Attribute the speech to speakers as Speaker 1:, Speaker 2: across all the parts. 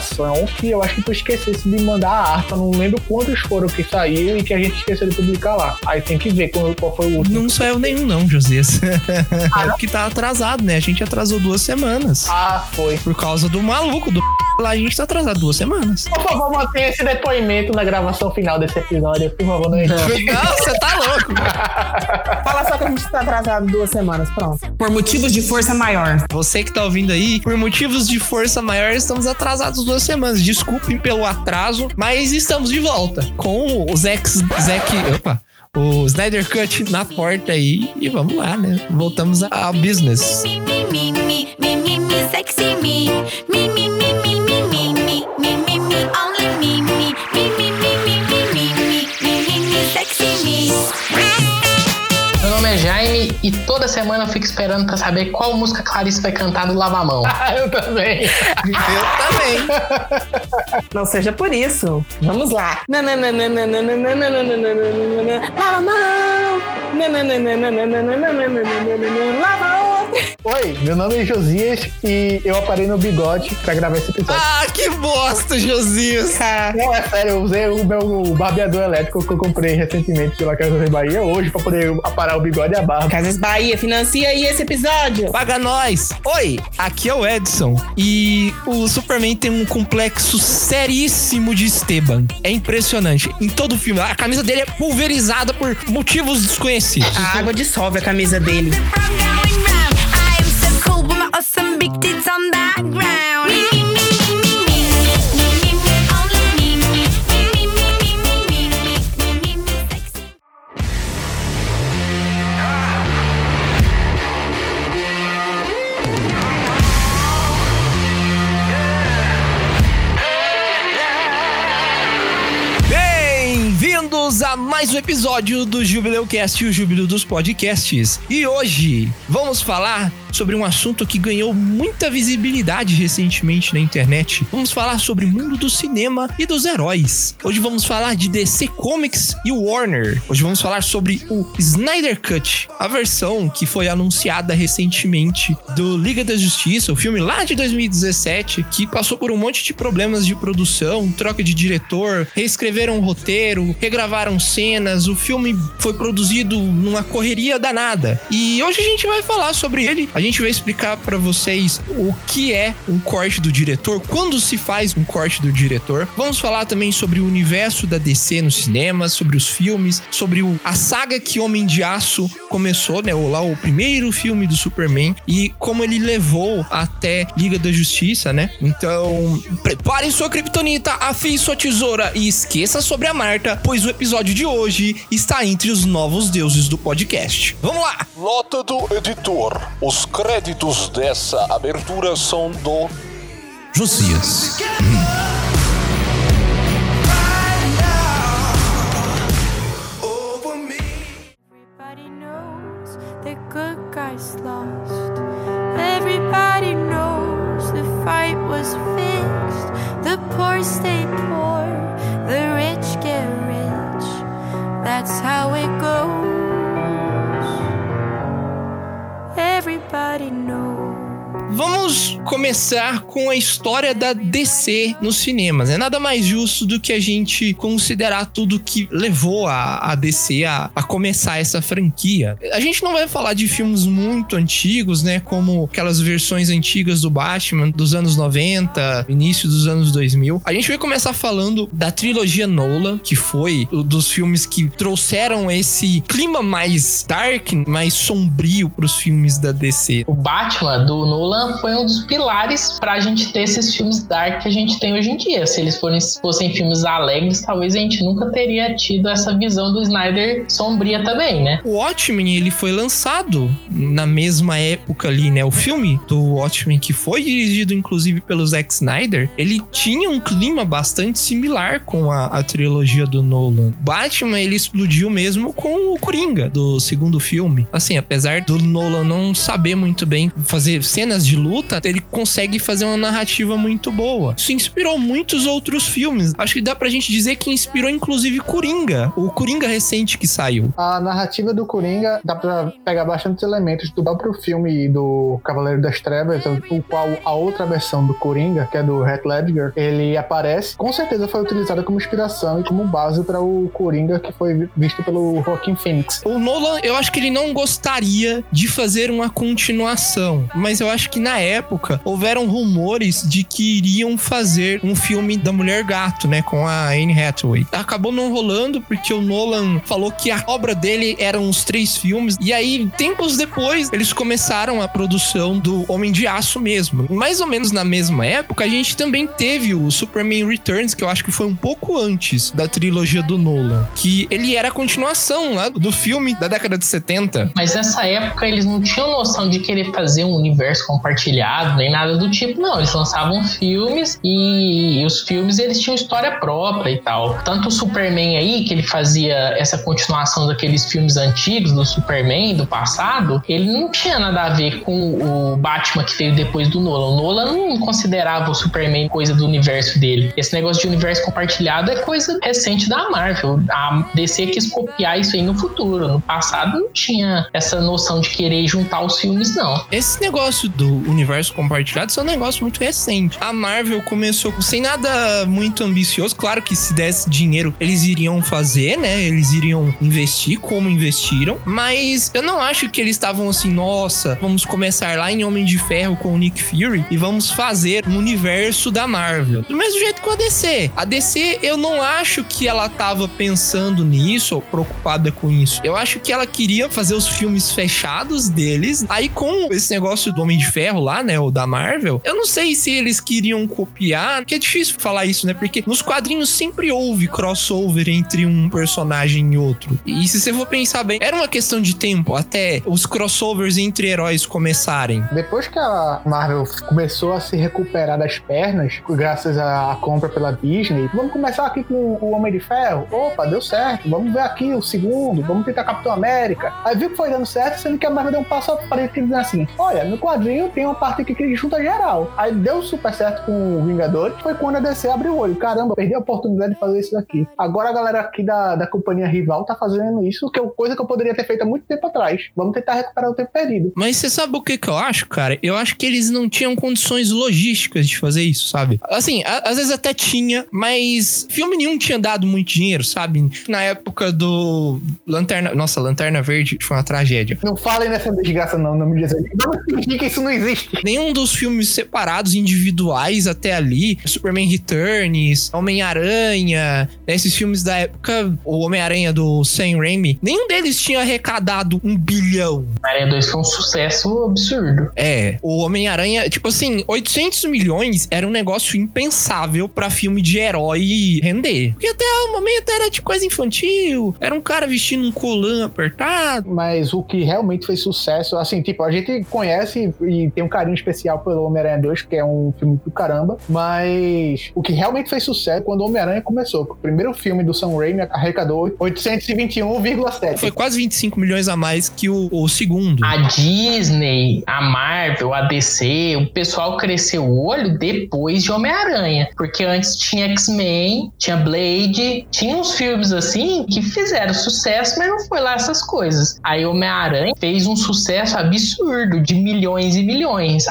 Speaker 1: sensação que eu acho que tu esquecesse de mandar a arte. Eu não lembro quantos foram que saíram e que a gente esqueceu de publicar lá. Aí tem que ver qual, qual foi o último.
Speaker 2: Não saiu nenhum, não, Josias. é porque tá atrasado, né? A gente atrasou duas semanas.
Speaker 1: Ah, foi.
Speaker 2: Por causa do maluco do lá, a gente tá atrasado duas semanas.
Speaker 1: Por favor, mantenha esse depoimento na gravação final desse episódio. Por favor, não.
Speaker 2: Não, você tá louco.
Speaker 3: Fala só que a gente tá atrasado duas semanas, pronto. Por motivos de força maior.
Speaker 2: Você que tá ouvindo aí, por motivos de força maior, estamos atrasados duas semanas. Desculpem pelo atraso, mas estamos de volta com o Zack. Zack. Opa! O Snyder Cut na porta aí. E vamos lá, né? Voltamos ao business.
Speaker 4: Me, me, sexy me,
Speaker 5: É Jaime e toda semana eu fico esperando pra saber qual música Clarice vai cantar do Lava a Mão.
Speaker 1: Ah, eu também.
Speaker 2: Eu também.
Speaker 3: Não seja por isso. Vamos lá. Lava mão. Lava a
Speaker 1: Oi, meu nome é Josias e eu aparei no bigode pra gravar esse episódio.
Speaker 2: Ah, que bosta, Josias.
Speaker 1: Não, é sério, eu usei o meu barbeador elétrico que eu comprei recentemente pela Casa da Bahia hoje pra poder aparar o bigode e a barba.
Speaker 3: Casas Bahia, financia aí esse episódio.
Speaker 2: Paga nós! Oi, aqui é o Edson e o Superman tem um complexo seríssimo de Esteban. É impressionante. Em todo o filme, a camisa dele é pulverizada por motivos desconhecidos.
Speaker 3: A água dissolve a camisa dele.
Speaker 4: Cool my awesome big tits on the ground.
Speaker 2: Bem-vindos a mais um episódio do Jubileu Cast, o Júbilo dos Podcasts. E hoje vamos falar sobre um assunto que ganhou muita visibilidade recentemente na internet. Vamos falar sobre o mundo do cinema e dos heróis. Hoje vamos falar de DC Comics e Warner. Hoje vamos falar sobre o Snyder Cut, a versão que foi anunciada recentemente do Liga da Justiça, o filme lá de 2017, que passou por um monte de problemas de produção, troca de diretor, reescreveram o roteiro, regravaram cenas, o filme foi produzido numa correria danada. E hoje a gente vai falar sobre ele. A gente vai explicar pra vocês o que é um corte do diretor, quando se faz um corte do diretor. Vamos falar também sobre o universo da DC no cinema, sobre os filmes, sobre o- a saga que Homem de Aço começou, né? O, lá o primeiro filme do Superman e como ele levou até Liga da Justiça, né? Então, prepare sua kriptonita, afie sua tesoura e esqueça sobre a Marta, pois o episódio de hoje está entre os novos deuses do podcast. Vamos lá!
Speaker 6: Nota do editor: os créditos dessa abertura são do
Speaker 2: Josias.
Speaker 4: Everybody knows the good Everybody knows.
Speaker 2: Vamos começar com a história da DC nos cinemas. É nada mais justo do que a gente considerar tudo que levou a, a DC a, a começar essa franquia. A gente não vai falar de filmes muito antigos, né? Como aquelas versões antigas do Batman dos anos 90, início dos anos 2000. A gente vai começar falando da trilogia Nolan, que foi dos filmes que trouxeram esse clima mais dark, mais sombrio para os filmes da DC.
Speaker 5: O Batman do Nolan foi um dos pilares pilares pra gente ter esses filmes dark que a gente tem hoje em dia. Se eles forem, fossem filmes alegres, talvez a gente nunca teria tido essa visão do Snyder sombria também, né?
Speaker 2: O Watchmen, ele foi lançado na mesma época ali, né? O filme do Watchmen, que foi dirigido inclusive pelo Zack Snyder, ele tinha um clima bastante similar com a, a trilogia do Nolan. Batman, ele explodiu mesmo com o Coringa, do segundo filme. Assim, apesar do Nolan não saber muito bem fazer cenas de luta, ele consegue fazer uma narrativa muito boa. Isso inspirou muitos outros filmes. Acho que dá pra gente dizer que inspirou inclusive Coringa, o Coringa recente que saiu.
Speaker 1: A narrativa do Coringa dá pra pegar bastantes elementos do próprio filme do Cavaleiro das Trevas, o qual a outra versão do Coringa, que é do Heath Ledger, ele aparece. Com certeza foi utilizada como inspiração e como base para o Coringa que foi visto pelo Joaquin Phoenix.
Speaker 2: O Nolan, eu acho que ele não gostaria de fazer uma continuação, mas eu acho que na época houveram rumores de que iriam fazer um filme da Mulher Gato, né, com a Anne Hathaway. Acabou não rolando porque o Nolan falou que a obra dele eram os três filmes e aí tempos depois eles começaram a produção do Homem de Aço mesmo. Mais ou menos na mesma época a gente também teve o Superman Returns, que eu acho que foi um pouco antes da trilogia do Nolan, que ele era a continuação lá do filme da década de 70.
Speaker 5: Mas nessa época eles não tinham noção de querer fazer um universo compartilhado, nem nada do tipo, não. Eles lançavam filmes e os filmes eles tinham história própria e tal. Tanto o Superman aí, que ele fazia essa continuação daqueles filmes antigos do Superman do passado, ele não tinha nada a ver com o Batman que veio depois do Nolan. O Nolan não considerava o Superman coisa do universo dele. Esse negócio de universo compartilhado é coisa recente da Marvel. A DC quis copiar isso aí no futuro. No passado não tinha essa noção de querer juntar os filmes, não.
Speaker 2: Esse negócio do universo compartilhado isso é um negócio muito recente. A Marvel começou sem nada muito ambicioso. Claro que se desse dinheiro, eles iriam fazer, né? Eles iriam investir como investiram. Mas eu não acho que eles estavam assim, nossa, vamos começar lá em Homem de Ferro com o Nick Fury e vamos fazer um universo da Marvel. Do mesmo jeito com a DC. A DC, eu não acho que ela tava pensando nisso ou preocupada com isso. Eu acho que ela queria fazer os filmes fechados deles. Aí com esse negócio do Homem de Ferro lá, né, o da Marvel, eu não sei se eles queriam copiar, porque é difícil falar isso, né? Porque nos quadrinhos sempre houve crossover entre um personagem e outro. E se você for pensar bem, era uma questão de tempo até os crossovers entre heróis começarem.
Speaker 1: Depois que a Marvel começou a se recuperar das pernas, graças à compra pela Disney, vamos começar aqui com o Homem de Ferro. Opa, deu certo. Vamos ver aqui o segundo. Vamos tentar Capitão América. Aí viu que foi dando certo, sendo que a Marvel deu um passo à frente dizendo assim: olha, no quadrinho tem uma parte aqui que junta geral. Aí deu super certo com o Vingadores. Foi quando a DC abriu o olho. Caramba, perdi a oportunidade de fazer isso aqui. Agora a galera aqui da, da companhia rival tá fazendo isso, que é coisa que eu poderia ter feito há muito tempo atrás. Vamos tentar recuperar o tempo perdido.
Speaker 2: Mas você sabe o que, que eu acho, cara? Eu acho que eles não tinham condições logísticas de fazer isso, sabe? Assim, a- às vezes até tinha, mas filme nenhum tinha dado muito dinheiro, sabe? Na época do Lanterna. Nossa, Lanterna Verde foi uma tragédia.
Speaker 1: Não falem nessa desgraça, não, não me dizem. Vamos fingir que isso não existe.
Speaker 2: Nenhum dos filmes separados, individuais até ali, Superman Returns, Homem-Aranha, né, esses filmes da época, o Homem-Aranha do Sam Raimi, nenhum deles tinha arrecadado um bilhão.
Speaker 5: Aranha 2 foi um sucesso absurdo.
Speaker 2: É, o Homem-Aranha, tipo assim, 800 milhões era um negócio impensável pra filme de herói render. Porque até o momento era de coisa infantil, era um cara vestindo um colã apertado.
Speaker 1: Mas o que realmente fez sucesso, assim, tipo, a gente conhece e tem um carinho especial pelo Homem-Aranha 2, que é um filme do caramba, mas o que realmente fez sucesso é quando o Homem-Aranha começou. O primeiro filme do Sam Raimi arrecadou 821,7.
Speaker 2: Foi quase 25 milhões a mais que o, o segundo.
Speaker 5: A Disney, a Marvel, a DC, o pessoal cresceu o olho depois de Homem-Aranha. Porque antes tinha X-Men, tinha Blade, tinha uns filmes assim que fizeram sucesso, mas não foi lá essas coisas. Aí Homem-Aranha fez um sucesso absurdo de milhões e milhões.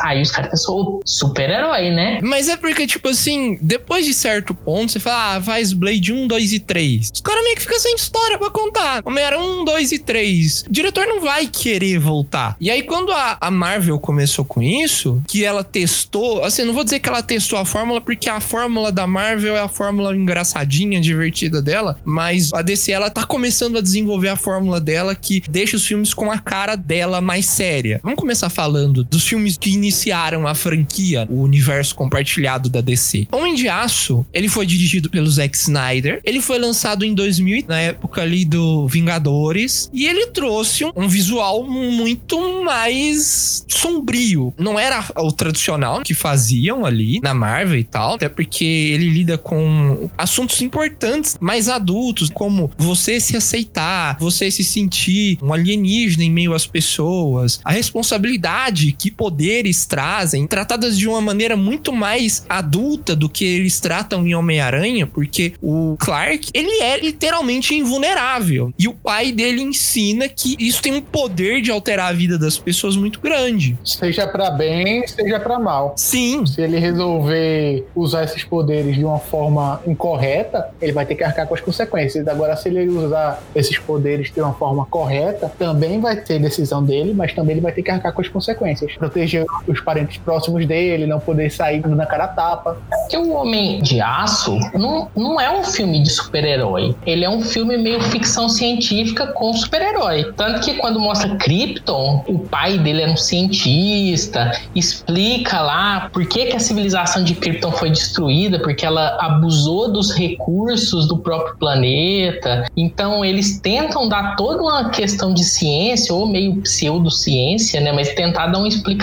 Speaker 5: Aí os caras pensaram, super-herói, né?
Speaker 2: Mas é porque, tipo assim, depois de certo ponto, você fala, ah, faz Blade 1, 2 e 3. Os caras meio que ficam sem história pra contar. Homem-Aranha 1, 2 e 3. O diretor não vai querer voltar. E aí, quando a, a Marvel começou com isso, que ela testou, assim, não vou dizer que ela testou a fórmula, porque a fórmula da Marvel é a fórmula engraçadinha, divertida dela, mas a DC, ela tá começando a desenvolver a fórmula dela que deixa os filmes com a cara dela mais séria. Vamos começar falando dos filmes que iniciaram a franquia, o universo compartilhado da DC. Homem de Aço, ele foi dirigido pelo Zack Snyder. Ele foi lançado em 2000, na época ali do Vingadores, e ele trouxe um, um visual muito mais sombrio. Não era o tradicional que faziam ali na Marvel e tal, até porque ele lida com assuntos importantes, mais adultos, como você se aceitar, você se sentir um alienígena em meio às pessoas, a responsabilidade que poderes trazem, tratadas de uma maneira muito mais adulta do que eles tratam em Homem-Aranha, porque o Clark, ele é literalmente invulnerável. E o pai dele ensina que isso tem um poder de alterar a vida das pessoas muito grande.
Speaker 1: Seja pra bem, seja pra mal.
Speaker 2: Sim,
Speaker 1: Se ele resolver usar esses poderes de uma forma incorreta, ele vai ter que arcar com as consequências. Agora, se ele usar esses poderes de uma forma correta, também vai ter decisão dele, mas também ele vai ter que arcar com as consequências. Proteger os parentes próximos dele, não poder sair na cara tapa.
Speaker 5: Porque o Homem de Aço não, não é um filme de super-herói. Ele é um filme meio ficção científica com super-herói. Tanto que quando mostra Krypton, o pai dele era um cientista, explica lá por que, que a civilização de Krypton foi destruída, porque ela abusou dos recursos do próprio planeta. Então eles tentam dar toda uma questão de ciência, ou meio pseudociência, né? Mas tentar dar uma explicação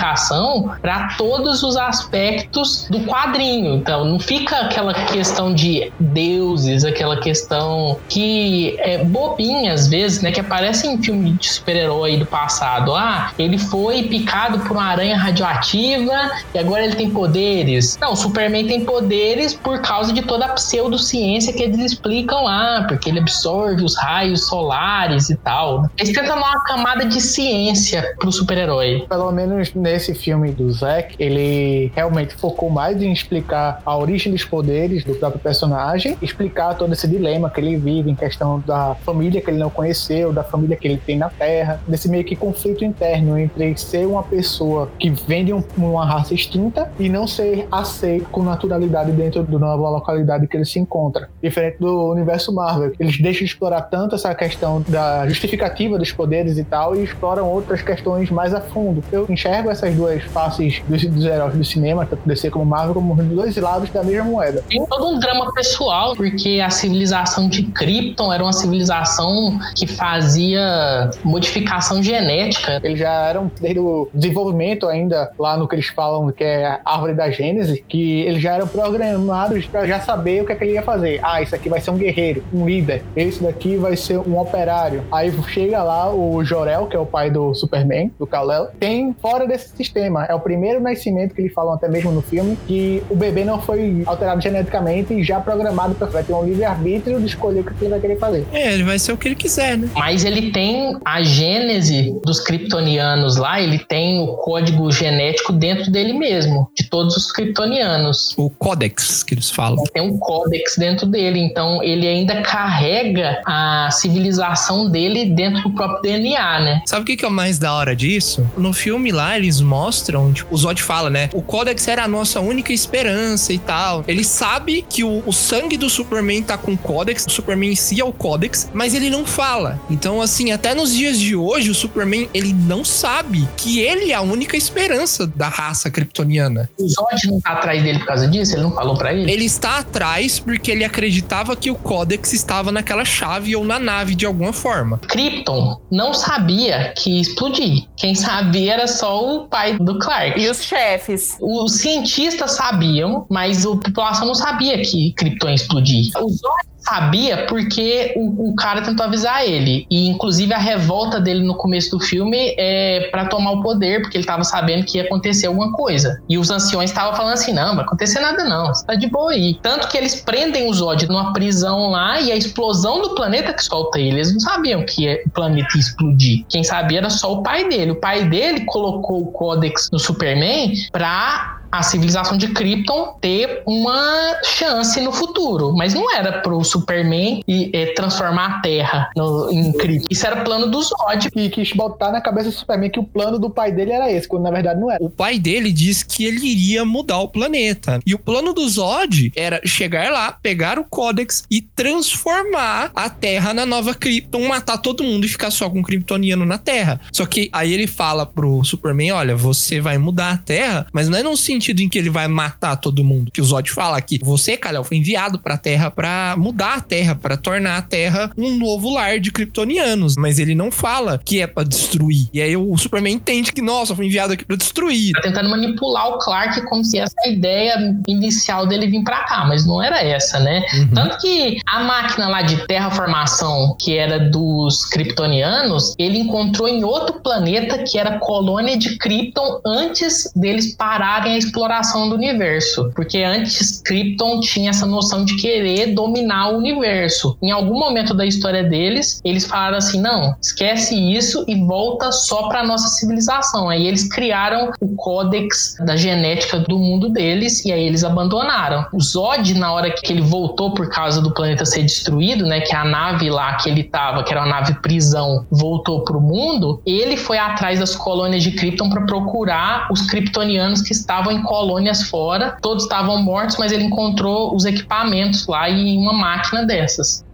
Speaker 5: para todos os aspectos do quadrinho. Então, não fica aquela questão de deuses, aquela questão que é bobinha às vezes, né? Que aparece em filme de super-herói do passado. Ah, ele foi picado por uma aranha radioativa e agora ele tem poderes. Não, o Superman tem poderes por causa de toda a pseudociência que eles explicam lá, porque ele absorve os raios solares e tal. Eles tentam dar uma camada de ciência pro super-herói.
Speaker 1: Pelo menos nesse filme do Zack, ele realmente focou mais em explicar a origem dos poderes do próprio personagem, explicar todo esse dilema que ele vive em questão da família que ele não conheceu, da família que ele tem na Terra, desse meio que conflito interno entre ser uma pessoa que vem de um- uma raça extinta e não ser aceito com naturalidade dentro da nova localidade que ele se encontra. Diferente do universo Marvel, eles deixam de explorar tanto essa questão da justificativa dos poderes e tal e exploram outras questões mais a fundo. Eu enxergo essas duas faces dos, dos heróis do cinema, tanto DC como Marvel, como os dois lados da mesma moeda.
Speaker 5: Tem todo um drama pessoal, porque a civilização de Krypton era uma civilização que fazia modificação genética.
Speaker 1: Eles já eram, desde o desenvolvimento ainda, lá no que eles falam que é a árvore da Gênese, que eles já eram programados para já saber o que, é que ele ia fazer. Ah, isso aqui vai ser um guerreiro, um líder. Esse daqui vai ser um operário. Aí chega lá o Jorel, que é o pai do Superman, do Kal-El, tem fora desse sistema. É o primeiro nascimento que eles falam até mesmo no filme, que o bebê não foi alterado geneticamente e já programado para vai ter um livre-arbítrio de escolher o que ele vai querer fazer.
Speaker 2: é, ele vai ser o que ele quiser, né?
Speaker 5: Mas ele tem a gênese dos kryptonianos lá, ele tem o código genético dentro dele mesmo, de todos os kryptonianos.
Speaker 2: O Codex que eles falam.
Speaker 5: Tem um códex dentro dele, então ele ainda carrega a civilização dele dentro do próprio DNA, né?
Speaker 2: Sabe o que, que é o mais da hora disso? No filme lá, eles mostram, tipo, o Zod fala, né? O Codex era a nossa única esperança e tal. Ele sabe que o, o sangue do Superman tá com o Codex, o Superman em si é o Codex, mas ele não fala. Então, assim, até nos dias de hoje, o Superman, ele não sabe que ele é a única esperança da raça kryptoniana.
Speaker 5: O Zod não tá atrás dele por causa disso? Ele não falou pra ele?
Speaker 2: Ele está atrás porque ele acreditava que o Codex estava naquela chave ou na nave de alguma forma.
Speaker 5: Krypton não sabia que ia explodir. Quem sabia era só o pai do Clark.
Speaker 3: E os chefes?
Speaker 5: Os cientistas sabiam, mas a população não sabia que Krypton explodir. O Zod sabia porque o, o cara tentou avisar ele. E, inclusive, a revolta dele no começo do filme é para tomar o poder, porque ele tava sabendo que ia acontecer alguma coisa. E os anciões estavam falando assim: não, vai acontecer nada, não. Você tá de boa aí. Tanto que eles prendem o Zod numa prisão lá e a explosão do planeta que solta ele. Eles não sabiam que o planeta ia explodir. Quem sabia era só o pai dele. O pai dele colocou o Codex no Superman pra a civilização de Krypton ter uma chance no futuro. Mas não era pro Superman e, é, transformar a Terra no- em Krypton. Isso era plano do Zod.
Speaker 1: E quis botar na cabeça do Superman que o plano do pai dele era esse, quando na verdade não era.
Speaker 2: O pai dele disse que ele iria mudar o planeta. E o plano do Zod era chegar lá, pegar o Codex e transformar a Terra na nova Krypton, matar todo mundo e ficar só com o Kryptoniano na Terra. Só que aí ele fala pro Superman: olha, você vai mudar a Terra, mas não é num sentido em que ele vai matar todo mundo. Que o Zod fala que você, Kal-El, foi enviado pra Terra pra mudar a Terra, pra tornar a Terra um novo lar de Kryptonianos. Mas ele não fala que é pra destruir. E aí o Superman entende que, nossa, foi enviado aqui pra destruir.
Speaker 5: Tá tentando manipular o Clark como se essa é ideia inicial dele vir pra cá, mas não era essa, né? Tanto que a máquina lá de terraformação, que era dos kryptonianos, ele encontrou em outro planeta que era colônia de Krypton antes deles pararem a exploração do universo. Porque antes Krypton tinha essa noção de querer dominar o universo. Em algum momento da história deles, eles falaram assim: não, esquece isso e volta só pra nossa civilização. Aí eles criaram o códex da genética do mundo deles e aí eles abandonaram. O Zod, na hora que ele voltou por causa do planeta ser destruído, né, que a nave lá que ele tava, que era uma nave prisão, voltou pro mundo, ele foi atrás das colônias de Krypton para procurar os kryptonianos que estavam em colônias fora. Todos estavam mortos, mas ele encontrou os equipamentos lá e uma máquina dessas.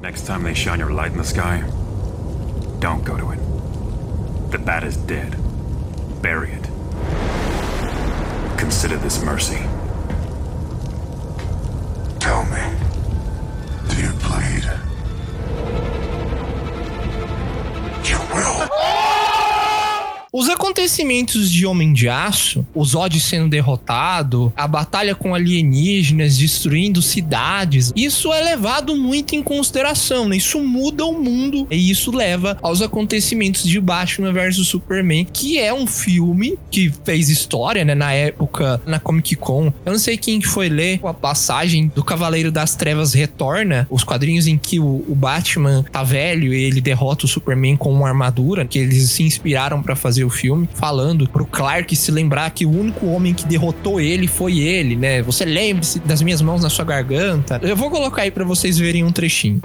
Speaker 7: Next time they shine your light in the sky, don't go to it. The bat is dead. Bury it. Consider this mercy.
Speaker 8: Tell me, do you bleed? You will.
Speaker 2: Os acontecimentos de Homem de Aço, o Zod sendo derrotado, a batalha com alienígenas destruindo cidades, isso é levado muito em consideração, né? Isso muda o mundo e isso leva aos acontecimentos de Batman vs Superman, que é um filme que fez história, né? Na época, na Comic Con. Eu não sei quem que foi ler a passagem do Cavaleiro das Trevas Retorna, os quadrinhos em que o, o Batman tá velho e ele derrota o Superman com uma armadura, que eles se inspiraram pra fazer o filme, falando pro Clark se lembrar que o único homem que derrotou ele foi ele, né? Você lembre-se das minhas mãos na sua garganta. Eu vou colocar aí pra vocês verem um trechinho.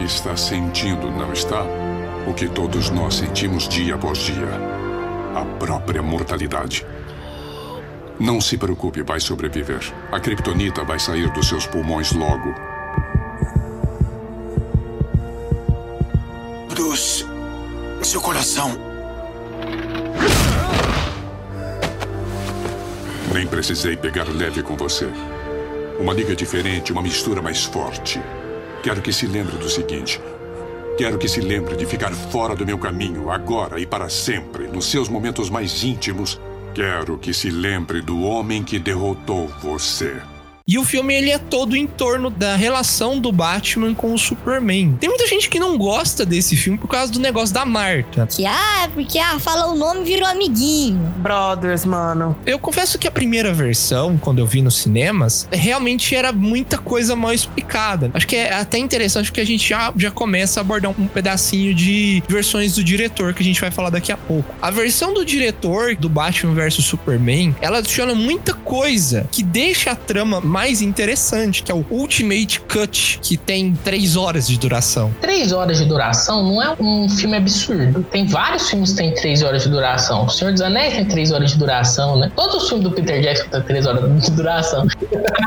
Speaker 8: Está sentindo, não está? O que todos nós sentimos dia após dia: a própria mortalidade. Não se preocupe, vai sobreviver. A kriptonita vai sair dos seus pulmões logo.
Speaker 9: Bruce, seu coração.
Speaker 8: Nem precisei pegar leve com você. Uma liga diferente, uma mistura mais forte. Quero que se lembre do seguinte. Quero que se lembre de ficar fora do meu caminho, agora e para sempre, nos seus momentos mais íntimos. Quero que se lembre do homem que derrotou você.
Speaker 2: E o filme ele é todo em torno da relação do Batman com o Superman. Tem muita gente que não gosta desse filme por causa do negócio da Marta.
Speaker 10: Que, ah, porque ah, fala o nome e virou amiguinho.
Speaker 3: Brothers, mano.
Speaker 2: Eu confesso que a primeira versão, quando eu vi nos cinemas, realmente era muita coisa mal explicada. Acho que é até interessante porque a gente já, já começa a abordar um pedacinho de versões do diretor que a gente vai falar daqui a pouco. A versão do diretor do Batman vs Superman, ela adiciona muita coisa que deixa a trama mais interessante, que é o Ultimate Cut, que tem três horas de duração.
Speaker 5: Três horas de duração não é um filme absurdo. Tem vários filmes que têm três horas de duração. O Senhor dos Anéis tem três horas de duração, né? Todos os filmes do Peter Jackson têm três horas de duração.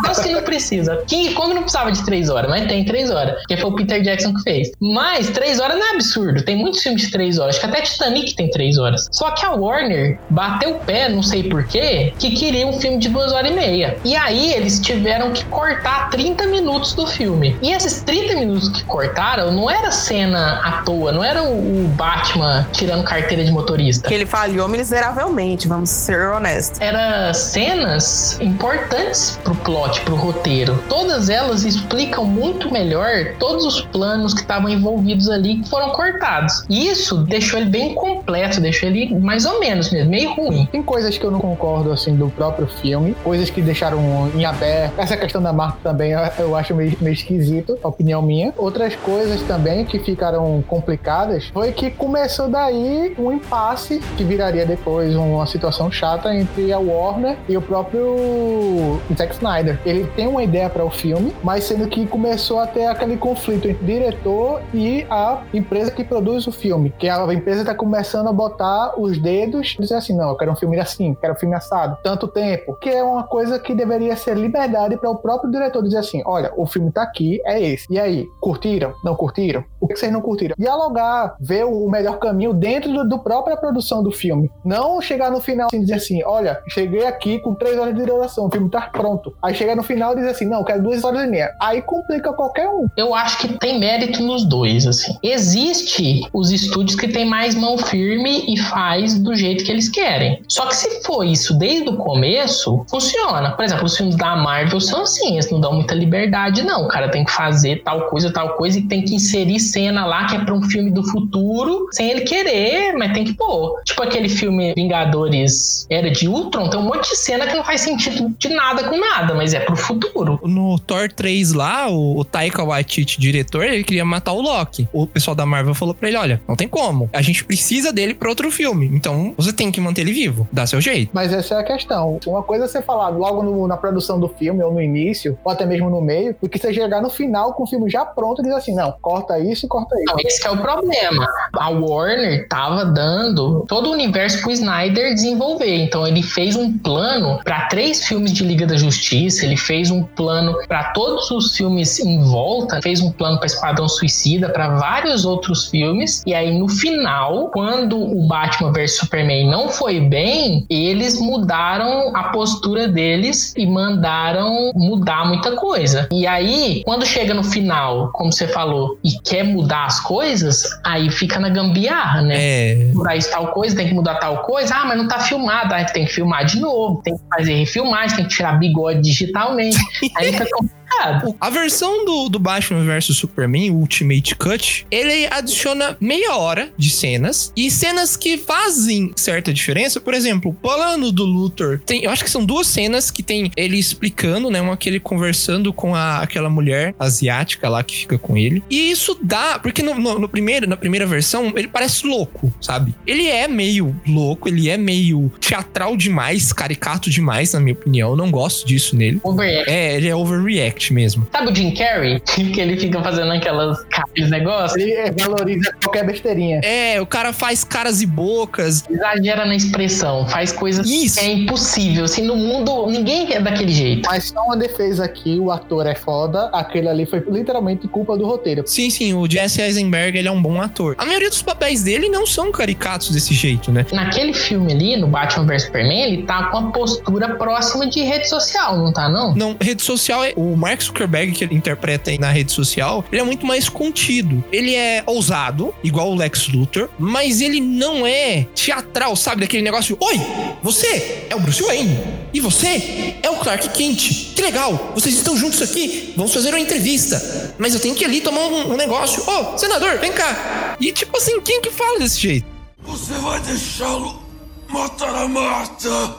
Speaker 5: Mas que não precisa. King Kong não precisava de três horas, mas tem três horas. Porque foi o Peter Jackson que fez. Mas três horas não é absurdo. Tem muitos filmes de três horas. Acho que até Titanic tem três horas. Só que a Warner bateu o pé, não sei porquê, que queria um filme de duas horas e meia. E aí eles tiveram que cortar 30 minutos do filme. E esses 30 minutos que cortaram não era cena à toa, não era o Batman tirando carteira de motorista.
Speaker 3: Que ele falhou miseravelmente, vamos ser honestos.
Speaker 5: Era cenas importantes pro plot, pro roteiro. Todas elas explicam muito melhor todos os planos que estavam envolvidos ali que foram cortados. E isso deixou ele bem completo, deixou ele mais ou menos mesmo, meio ruim.
Speaker 1: Tem coisas que eu não concordo, assim, do próprio filme. Coisas que deixaram em aberto É, essa questão da Marta também eu- acho meio, meio esquisito, opinião minha. Outras coisas também que ficaram complicadas foi que começou daí um impasse que viraria depois uma situação chata entre a Warner e o próprio Zack Snyder. Ele tem uma ideia para o filme, mas sendo que começou a ter aquele conflito entre o diretor e a empresa que produz o filme, que a empresa está começando a botar os dedos e dizer assim, não, eu quero um filme assim, quero um filme assado, tanto tempo, que é uma coisa que deveria ser liberdade para o próprio diretor dizer assim, olha, o filme tá aqui, é esse. E aí, curtiram? Não curtiram? O que vocês não curtiram? Dialogar, ver o melhor caminho dentro do, do própria produção do filme. Não chegar no final e dizer assim, olha, cheguei aqui com três horas de duração, o filme tá pronto. Aí chega no final e diz assim, não, quero duas horas e meia. Aí complica qualquer um.
Speaker 5: Eu acho que tem mérito nos dois, assim. Existe os estúdios que tem mais mão firme e faz do jeito que eles querem. Só que se for isso desde o começo, funciona. Por exemplo, os filmes da Marvel são assim, eles não dão muita liberdade, não. O cara tem que fazer tal coisa, tal coisa, e tem que inserir cena lá que é pra um filme do futuro, sem ele querer, mas tem que pôr. Tipo aquele filme Vingadores Era de Ultron, tem um monte de cena que não faz sentido de nada com nada, mas é pro futuro.
Speaker 2: No Thor 3 lá, o, o Taika Waititi, diretor, ele queria matar o Loki. O pessoal da Marvel falou pra ele, olha, não tem como. A gente precisa dele pra outro filme. Então, você tem que manter ele vivo. Dá seu jeito.
Speaker 1: Mas essa é a questão. Uma coisa é você falar logo no- na produção do filme, ou no início, ou até mesmo no meio, do que você chegar no final com o filme já pronto e dizer assim, não, corta isso e corta isso.
Speaker 5: Esse é o problema. A Warner tava dando todo o universo pro Snyder desenvolver. Então ele fez um plano para três filmes de Liga da Justiça, ele fez um plano para todos os filmes em volta, fez um plano para Esquadrão Suicida, para vários outros filmes. E aí no final, quando o Batman vs Superman não foi bem, eles mudaram a postura deles e mandaram mudar muita coisa. E aí, quando chega no final, como você falou, e quer mudar as coisas, aí fica na gambiarra, né?
Speaker 2: É.
Speaker 5: Mudar isso tal coisa, tem que mudar tal coisa. Ah, mas não tá filmado. Aí tem que filmar de novo, tem que fazer refilmagem, tem que tirar bigode digitalmente. Aí fica complicado.
Speaker 2: A versão do, do Batman vs Superman, o Ultimate Cut, ele adiciona meia hora de cenas e cenas que fazem certa diferença. Por exemplo, o plano do Luthor. Tem, eu acho que são duas cenas que tem ele explicando, né? Uma que ele conversando com a, aquela mulher asiática lá que fica com ele. E isso dá, porque no, no, no primeiro, na primeira versão, ele parece louco, sabe? Ele é meio louco, ele é meio teatral demais, caricato demais, na minha opinião. Eu não gosto disso nele.
Speaker 5: Overreact.
Speaker 2: É, ele é overreact mesmo.
Speaker 5: Sabe o Jim Carrey? que ele fica fazendo aquelas aqueles negócios?
Speaker 1: Ele valoriza qualquer besteirinha.
Speaker 2: É, o cara faz caras e bocas.
Speaker 5: Exagera na expressão, faz coisas
Speaker 2: Isso.
Speaker 5: que é impossível. Assim, no mundo, ninguém é daquele jeito.
Speaker 1: Mas só uma defesa aqui, o ator é foda, aquele ali foi literalmente culpa do roteiro.
Speaker 2: Sim, sim, o Jesse Eisenberg, ele é um bom ator. A maioria dos papéis dele não são caricatos desse jeito, né?
Speaker 5: Naquele filme ali, no Batman vs Superman, ele tá com uma postura próxima de rede social, não tá, não?
Speaker 2: Não, rede social é. O Mark Zuckerberg, que ele interpreta aí na rede social, ele é muito mais contido. Ele é ousado, igual o Lex Luthor, mas ele não é teatral, sabe? Daquele negócio. Oi, você é o Bruce Wayne. E você é o Clark Kent. Que legal, vocês estão juntos aqui. Vamos fazer uma entrevista. Mas eu tenho que ir ali tomar um, um negócio. Ô, senador, vem cá. E tipo assim, quem que fala desse jeito?
Speaker 9: Você vai deixá-lo matar a Marta?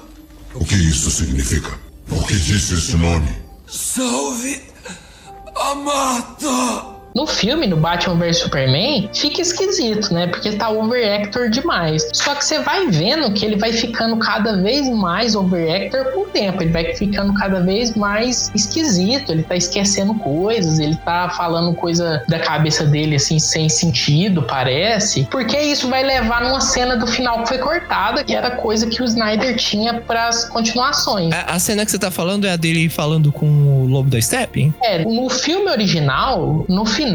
Speaker 8: O que isso significa? Por que disse esse nome?
Speaker 9: Salve a Marta!
Speaker 5: No filme, no Batman vs Superman, fica esquisito, né? Porque tá overactor demais. Só que você vai vendo que ele vai ficando cada vez mais overactor com o tempo. Ele vai ficando cada vez mais esquisito. Ele tá esquecendo coisas, ele tá falando coisa da cabeça dele, assim, sem sentido, parece. Porque isso vai levar numa cena do final que foi cortada, que era coisa que o Snyder tinha pras continuações.
Speaker 2: A, a cena que você tá falando é a dele falando com o Lobo da Steppe?
Speaker 5: É, no filme original, no final,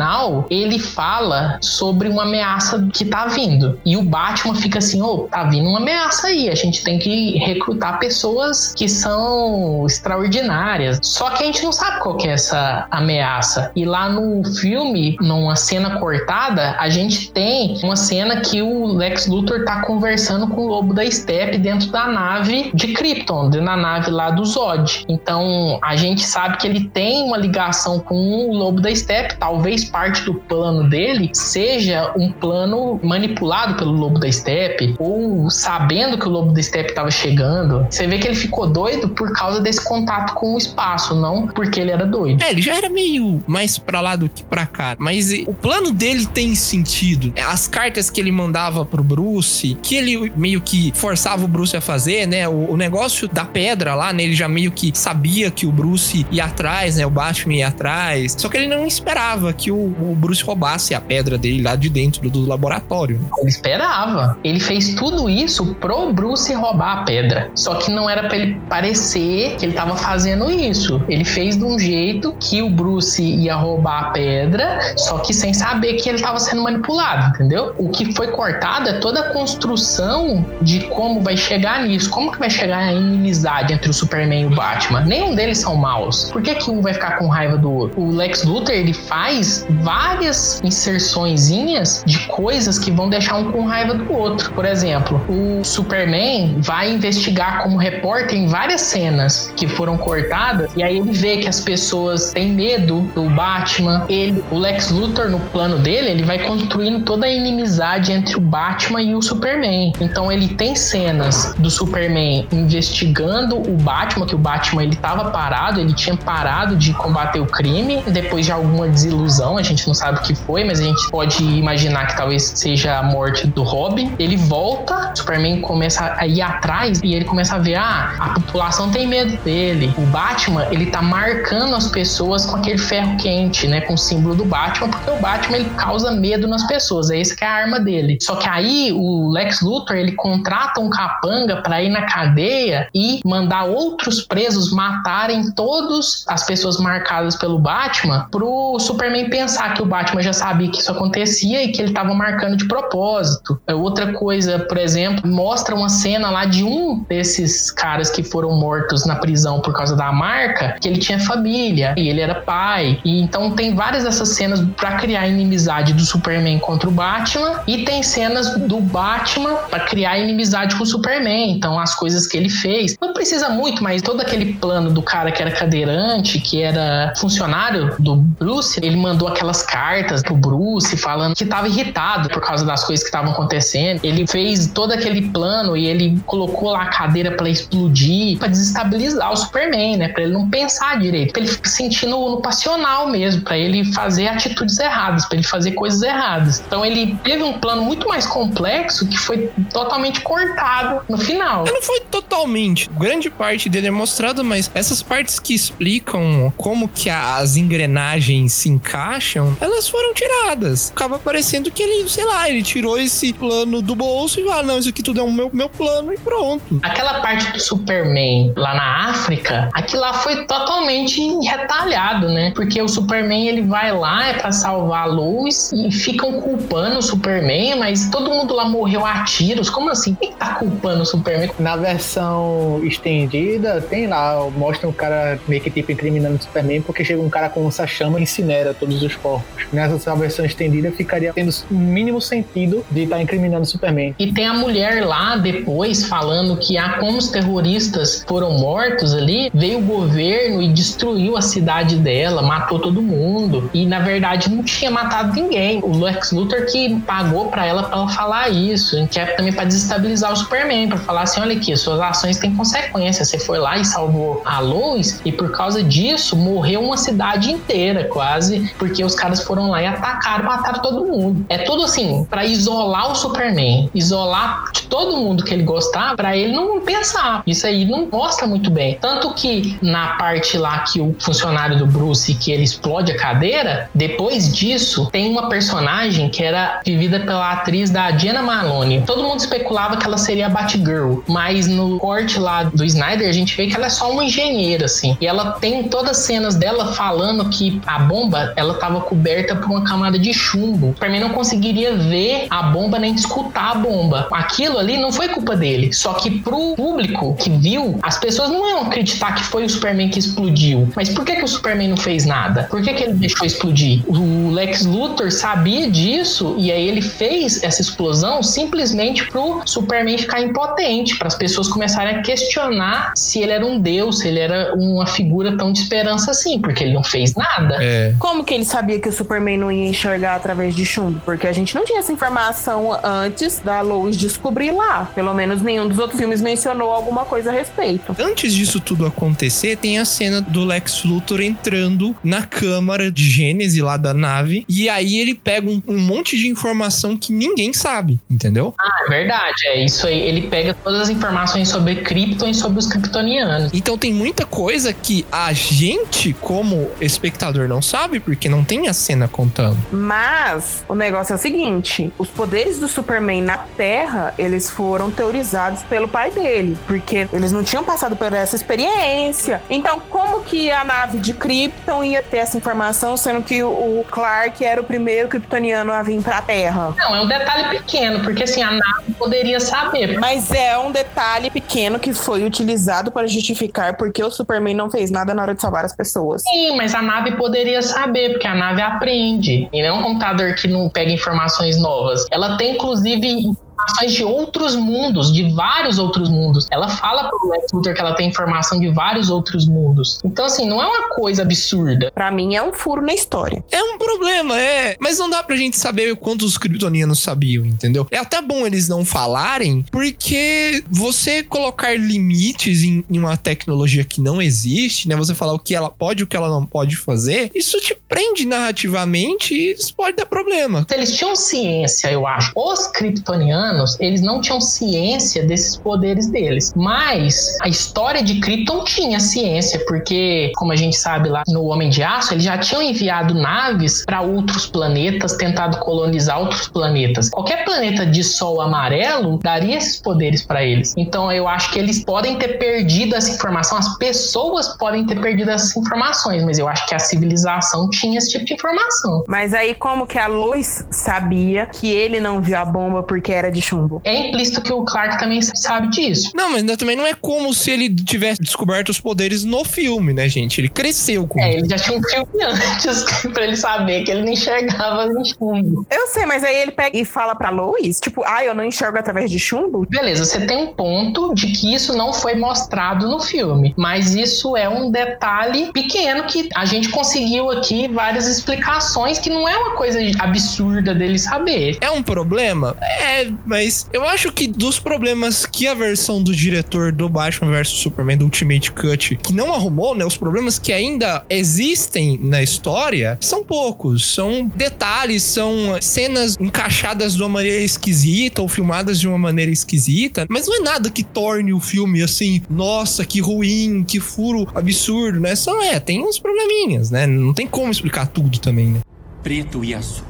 Speaker 5: ele fala sobre uma ameaça que tá vindo. E o Batman fica assim: ô, tá vindo uma ameaça aí. A gente tem que recrutar pessoas que são extraordinárias. Só que a gente não sabe qual que é essa ameaça. E lá no filme, numa cena cortada, a gente tem uma cena que o Lex Luthor tá conversando com o Lobo da Steppe dentro da nave de Krypton, dentro da nave lá do Zod. Então a gente sabe que ele tem uma ligação com o Lobo da Steppe, talvez parte do plano dele seja um plano manipulado pelo Lobo da Steppe, ou sabendo que o Lobo da Steppe estava chegando. Você vê que ele ficou doido por causa desse contato com o espaço, não porque ele era doido.
Speaker 2: É, ele já era meio mais pra lá do que pra cá. Mas o plano dele tem sentido. As cartas que ele mandava pro Bruce, que ele meio que forçava o Bruce a fazer, né? O, o negócio da pedra lá, né? Ele já meio que sabia que o Bruce ia atrás, né? O Batman ia atrás. Só que ele não esperava que o, o Bruce roubasse a pedra dele lá de dentro do laboratório.
Speaker 5: Ele esperava. Ele fez tudo isso pro Bruce roubar a pedra. Só que não era pra ele parecer que ele tava fazendo isso. Ele fez de um jeito que o Bruce ia roubar a pedra, só que sem saber que ele tava sendo manipulado, entendeu? O que foi cortado é toda a construção de como vai chegar nisso. Como que vai chegar a inimizade entre o Superman e o Batman? Nenhum deles são maus. Por que, que um vai ficar com raiva do outro? O Lex Luthor, ele faz várias inserçõezinhas de coisas que vão deixar um com raiva do outro. Por exemplo, o Superman vai investigar como repórter em várias cenas que foram cortadas e aí ele vê que as pessoas têm medo do Batman. Ele, o Lex Luthor no plano dele, ele vai construindo toda a inimizade entre o Batman e o Superman. Então ele tem cenas do Superman investigando o Batman, que o Batman ele tava parado, ele tinha parado de combater o crime depois de alguma desilusão, a gente não sabe o que foi, mas a gente pode imaginar que talvez seja a morte do Robin. Ele volta, Superman começa a ir atrás e ele começa a ver, ah, a população tem medo dele. O Batman, ele tá marcando as pessoas com aquele ferro quente, né, com o símbolo do Batman, porque o Batman ele causa medo nas pessoas, é esse que é a arma dele. Só que aí o Lex Luthor, ele contrata um capanga para ir na cadeia e mandar outros presos matarem todas as pessoas marcadas pelo Batman pro Superman pensar que o Batman já sabia que isso acontecia e que ele tava marcando de propósito. É Outra coisa, por exemplo, mostra uma cena lá de um desses caras que foram mortos na prisão por causa da marca, que ele tinha família e ele era pai. E então tem várias dessas cenas para criar inimizade do Superman contra o Batman e tem cenas do Batman para criar inimizade com o Superman. Então as coisas que ele fez, não precisa muito, mas todo aquele plano do cara que era cadeirante, que era funcionário do Bruce, ele mandou aquelas cartas pro Bruce falando que tava irritado por causa das coisas que estavam acontecendo. Ele fez todo aquele plano e ele colocou lá a cadeira para explodir, para desestabilizar o Superman, né? Para ele não pensar direito, pra ele sentir no, no passional mesmo, para ele fazer atitudes erradas, para ele fazer coisas erradas. Então ele teve um plano muito mais complexo que foi totalmente cortado no final.
Speaker 2: Não foi totalmente. Grande parte dele é mostrada, mas essas partes que explicam como que as engrenagens se encaixam, elas foram tiradas. Acaba parecendo que ele, sei lá, ele tirou esse plano do bolso e ah, não, isso aqui tudo é o meu, meu plano e pronto.
Speaker 5: Aquela parte do Superman lá na África, aquilo lá foi totalmente retalhado, né? Porque o Superman ele vai lá é para salvar a Lois e ficam culpando o Superman, mas todo mundo lá morreu a tiros. Como assim? Quem tá culpando o Superman?
Speaker 1: Na versão estendida, tem lá, mostra um cara meio que tipo incriminando o Superman porque chega um cara com lança-chama e incinera todos os corpos. Nessa versão estendida ficaria tendo o mínimo sentido de estar incriminando o Superman.
Speaker 5: E tem a mulher lá depois falando que ah, como os terroristas foram mortos ali, veio o governo e destruiu a cidade dela, matou todo mundo. E na verdade não tinha matado ninguém. O Lex Luthor que pagou para ela para falar isso, que é também para desestabilizar o Superman, para falar assim, olha aqui, suas ações têm consequências. Você foi lá e salvou a Lois e por causa disso morreu uma cidade inteira, quase, os caras foram lá e atacaram, mataram todo mundo. É tudo assim, para isolar o Superman, isolar de todo mundo que ele gostava, para ele não pensar. Isso aí não mostra muito bem. Tanto que na parte lá que o funcionário do Bruce que ele explode a cadeira, depois disso tem uma personagem que era vivida pela atriz da Jenna Malone. Todo mundo especulava que ela seria a Batgirl, mas no corte lá do Snyder a gente vê que ela é só uma engenheira assim. E ela tem todas as cenas dela falando que a bomba ela estava coberta por uma camada de chumbo. Para mim não conseguiria ver a bomba nem escutar a bomba. Aquilo ali não foi culpa dele, só que pro público que viu, as pessoas não iam acreditar que foi o Superman que explodiu. Mas por que que o Superman não fez nada? Por que que ele deixou explodir? O Lex Luthor sabia disso e aí ele fez essa explosão simplesmente pro Superman ficar impotente, para as pessoas começarem a questionar se ele era um deus, se ele era uma figura tão de esperança assim, porque ele não fez nada.
Speaker 2: É.
Speaker 3: Como que ele ele sabia que o Superman não ia enxergar através de chumbo? Porque a gente não tinha essa informação antes da Lois descobrir lá. Pelo menos nenhum dos outros filmes mencionou alguma coisa a respeito.
Speaker 2: Antes disso tudo acontecer, tem a cena do Lex Luthor entrando na câmara de Gênese lá da nave. E aí ele pega um, um monte de informação que ninguém sabe, entendeu?
Speaker 5: Ah, é verdade. É isso aí. Ele pega todas as informações sobre Krypton e sobre os kryptonianos.
Speaker 2: Então tem muita coisa que a gente, como espectador, não sabe, porque não tem a cena contando.
Speaker 3: Mas o negócio é o seguinte: os poderes do Superman na Terra, eles foram teorizados pelo pai dele, porque eles não tinham passado por essa experiência. Então, como que a nave de Krypton ia ter essa informação, sendo que o Clark era o primeiro kryptoniano a vir pra Terra?
Speaker 5: Não, é um detalhe pequeno, porque assim, a nave poderia saber.
Speaker 3: Mas é um detalhe pequeno que foi utilizado para justificar porque o Superman não fez nada na hora de salvar as pessoas.
Speaker 5: Sim, mas a nave poderia saber, porque a nave aprende. E não é um computador que não pega informações novas. Ela tem, inclusive, informações de outros mundos, de vários outros mundos. Ela fala pro Lex Luthor que ela tem informação de vários outros mundos. Então, assim, não é uma coisa absurda.
Speaker 3: Pra mim, é um furo na história.
Speaker 2: É um problema, é. Mas não dá pra gente saber quantos kryptonianos sabiam, entendeu? É até bom eles não falarem, porque você colocar limites em, em uma tecnologia que não existe, né? Você falar o que ela pode e o que ela não pode fazer, isso te prende narrativamente e isso pode dar problema.
Speaker 5: Eles tinham ciência, eu acho. Os kryptonianos, eles não tinham ciência desses poderes deles. Mas a história de Krypton tinha ciência, porque, como a gente sabe lá no Homem de Aço, eles já tinham enviado naves para outros planetas, tentado colonizar outros planetas. Qualquer planeta de sol amarelo daria esses poderes para eles. Então eu acho que eles podem ter perdido essa informação, as pessoas podem ter perdido essas informações, mas eu acho que a civilização tinha esse tipo de informação.
Speaker 3: Mas aí, como que a Lois sabia que ele não viu a bomba porque era de chumbo?
Speaker 5: É implícito que o Clark também sabe disso.
Speaker 2: Não, mas também não é como se ele tivesse descoberto os poderes no filme, né, gente? Ele cresceu com
Speaker 5: É, ele já tinha um filme antes pra ele saber que ele não enxergava em chumbo.
Speaker 3: Eu sei, mas aí ele pega e fala pra Lois, tipo, ah, eu não enxergo através de chumbo?
Speaker 5: Beleza, você tem um ponto de que isso não foi mostrado no filme, mas isso é um detalhe pequeno que a gente conseguiu aqui várias explicações que não é uma coisa absurda dele saber.
Speaker 2: É um problema? É, mas eu acho que dos problemas que a versão do diretor do Batman vs Superman do Ultimate Cut que não arrumou, né? Os problemas que ainda existem na história são poucos. São detalhes, são cenas encaixadas de uma maneira esquisita ou filmadas de uma maneira esquisita, mas não é nada que torne o filme assim, nossa, que ruim, que furo absurdo, né? Só é, tem uns probleminhas, né? Não tem como explicar tudo também, né?
Speaker 11: Preto e azul.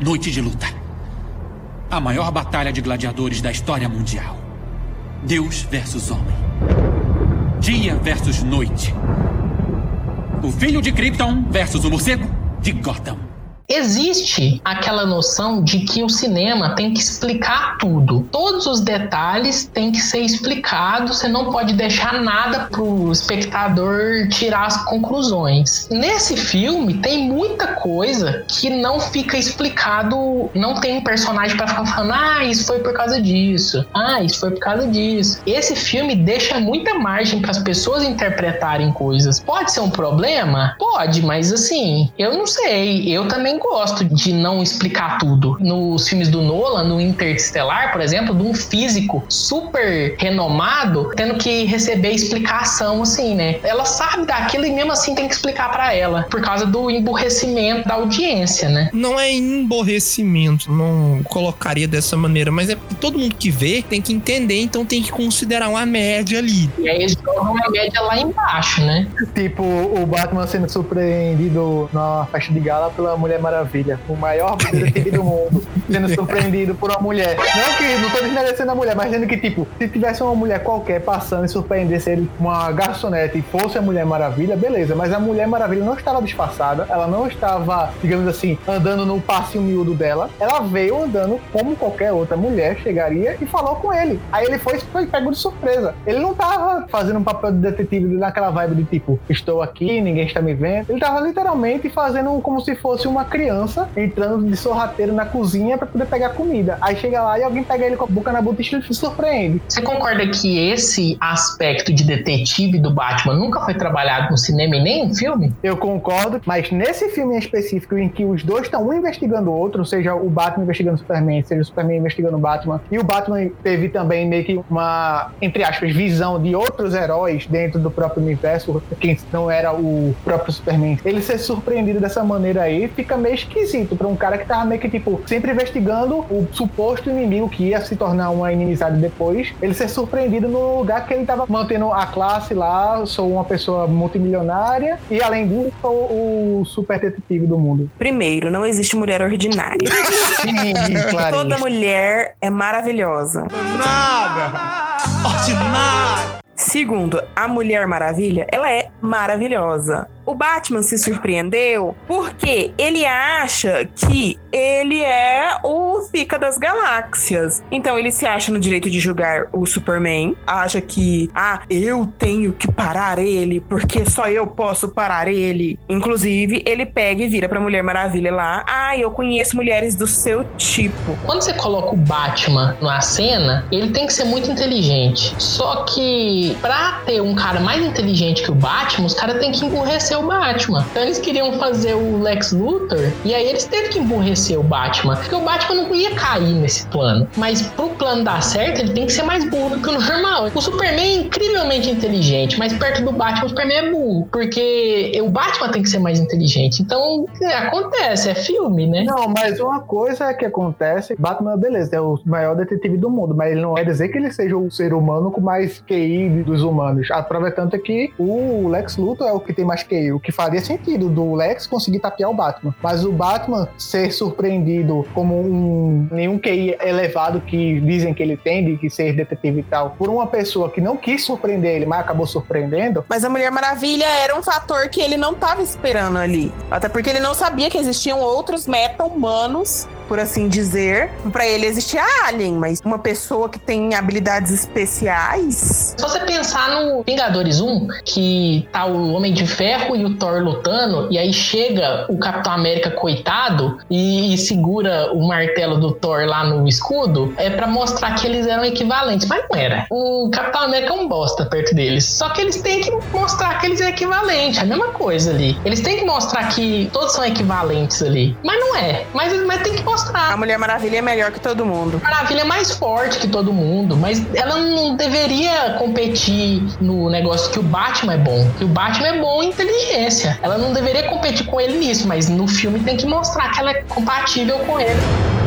Speaker 11: Noite de luta. A maior batalha de gladiadores da história mundial. Deus versus homem. Dia versus noite. O filho de Krypton versus o morcego de Gotham.
Speaker 5: Existe aquela noção de que o cinema tem que explicar tudo. Todos os detalhes têm que ser explicados, você não pode deixar nada pro espectador tirar as conclusões. Nesse filme tem muita coisa que não fica explicado, não tem um personagem para ficar falando: "Ah, isso foi por causa disso. Ah, isso foi por causa disso". Esse filme deixa muita margem para as pessoas interpretarem coisas. Pode ser um problema? Pode, mas assim, eu não sei. Eu também gosto de não explicar tudo. Nos filmes do Nolan, no Interstellar, por exemplo, de um físico super renomado tendo que receber explicação, assim, né? Ela sabe daquilo e mesmo assim tem que explicar para ela, por causa do emburrecimento da audiência, né?
Speaker 2: Não é emborrecimento, não colocaria dessa maneira, mas é porque todo mundo que vê tem que entender, então tem que considerar uma média ali.
Speaker 5: E aí eles jogam a média lá embaixo, né?
Speaker 1: Tipo, o Batman sendo surpreendido na festa de gala pela Mulher Maravilha. O maior detetive do mundo. Sendo surpreendido por uma mulher. Não que não tô desmerecendo a mulher, mas dizendo que, tipo, se tivesse uma mulher qualquer passando e surpreendesse ele com uma garçonete e fosse a Mulher Maravilha, beleza. Mas a Mulher Maravilha não estava disfarçada, ela não estava, digamos assim, andando no passinho miúdo dela. Ela veio andando como qualquer outra mulher chegaria e falou com ele. Aí ele foi, foi pego de surpresa. Ele não tava fazendo um papel de detetive naquela vibe de tipo, estou aqui, ninguém está me vendo. Ele tava literalmente fazendo como se fosse uma criança entrando de sorrateiro na cozinha pra poder pegar comida. Aí chega lá e alguém pega ele com a boca na boca e se surpreende.
Speaker 5: Você concorda que esse aspecto de detetive do Batman nunca foi trabalhado no cinema e nem em filme?
Speaker 1: Eu concordo, mas nesse filme em específico, em que os dois estão um investigando o outro, seja o Batman investigando o Superman, seja o Superman investigando o Batman, e o Batman teve também meio que uma, entre aspas, visão de outros heróis dentro do próprio universo, que não era o próprio Superman. Ele ser surpreendido dessa maneira aí fica meio esquisito pra um cara que tava meio que, tipo, sempre investigando o suposto inimigo que ia se tornar uma inimizade depois, ele ser surpreendido no lugar que ele tava mantendo a classe lá, sou uma pessoa multimilionária, e além disso, sou o super detetive do mundo.
Speaker 3: Primeiro, não existe mulher ordinária.
Speaker 1: Sim, Clarice.
Speaker 3: Toda mulher é maravilhosa. Segundo, a Mulher Maravilha, ela é maravilhosa. O Batman se surpreendeu porque ele acha que ele é o pica das galáxias. Então ele se acha no direito de julgar o Superman, acha que, ah, eu tenho que parar ele porque só eu posso parar ele. Inclusive, ele pega e vira pra Mulher Maravilha lá, ah, eu conheço mulheres do seu tipo.
Speaker 5: Quando você coloca o Batman na cena, ele tem que ser muito inteligente. Só que pra ter um cara mais inteligente que o Batman, os caras têm que emburrecer o Batman. Então eles queriam fazer o Lex Luthor e aí eles teve que emburrecer o Batman, porque o Batman não ia cair nesse plano. Mas pro plano dar certo, ele tem que ser mais burro do que o normal. O Superman é incrivelmente inteligente, mas perto do Batman, o Superman é burro, porque o Batman tem que ser mais inteligente. Então, é, acontece, é filme, né?
Speaker 1: Não, mas uma coisa que acontece, Batman, beleza, é o maior detetive do mundo, mas ele não quer dizer que ele seja o ser humano com mais QI dos humanos. A prova é tanto é que o Lex Luthor é o que tem mais QI, o que faria sentido do Lex conseguir tapear o Batman. Mas o Batman ser surpreendido como um nenhum QI elevado que dizem que ele tem de que ser detetive e tal, por uma pessoa que não quis surpreender ele, mas acabou surpreendendo,
Speaker 3: Mas a Mulher Maravilha era um fator que ele não tava esperando ali. Até porque ele não sabia que existiam outros meta-humanos, por assim dizer. Pra ele existia Alien, mas uma pessoa que tem habilidades especiais.
Speaker 5: Se você pensar no Vingadores 1, que tá o Homem de Ferro e o Thor lutando, e aí chega o Capitão América coitado e, e segura o martelo do Thor lá no escudo, é pra mostrar que eles eram equivalentes, mas não era. O Capitão América é um bosta perto deles. Só que eles têm que mostrar que eles são equivalentes, é a mesma coisa ali. Eles têm que mostrar que todos são equivalentes ali. Mas não é. Mas, mas tem que mostrar.
Speaker 3: A Mulher Maravilha é melhor que todo mundo.
Speaker 5: Maravilha é mais forte que todo mundo, mas ela não deveria competir no negócio que o Batman é bom. Que o Batman é bom em inteligência. Ela não deveria competir com ele nisso, mas no filme tem que mostrar que ela é compatível com ele.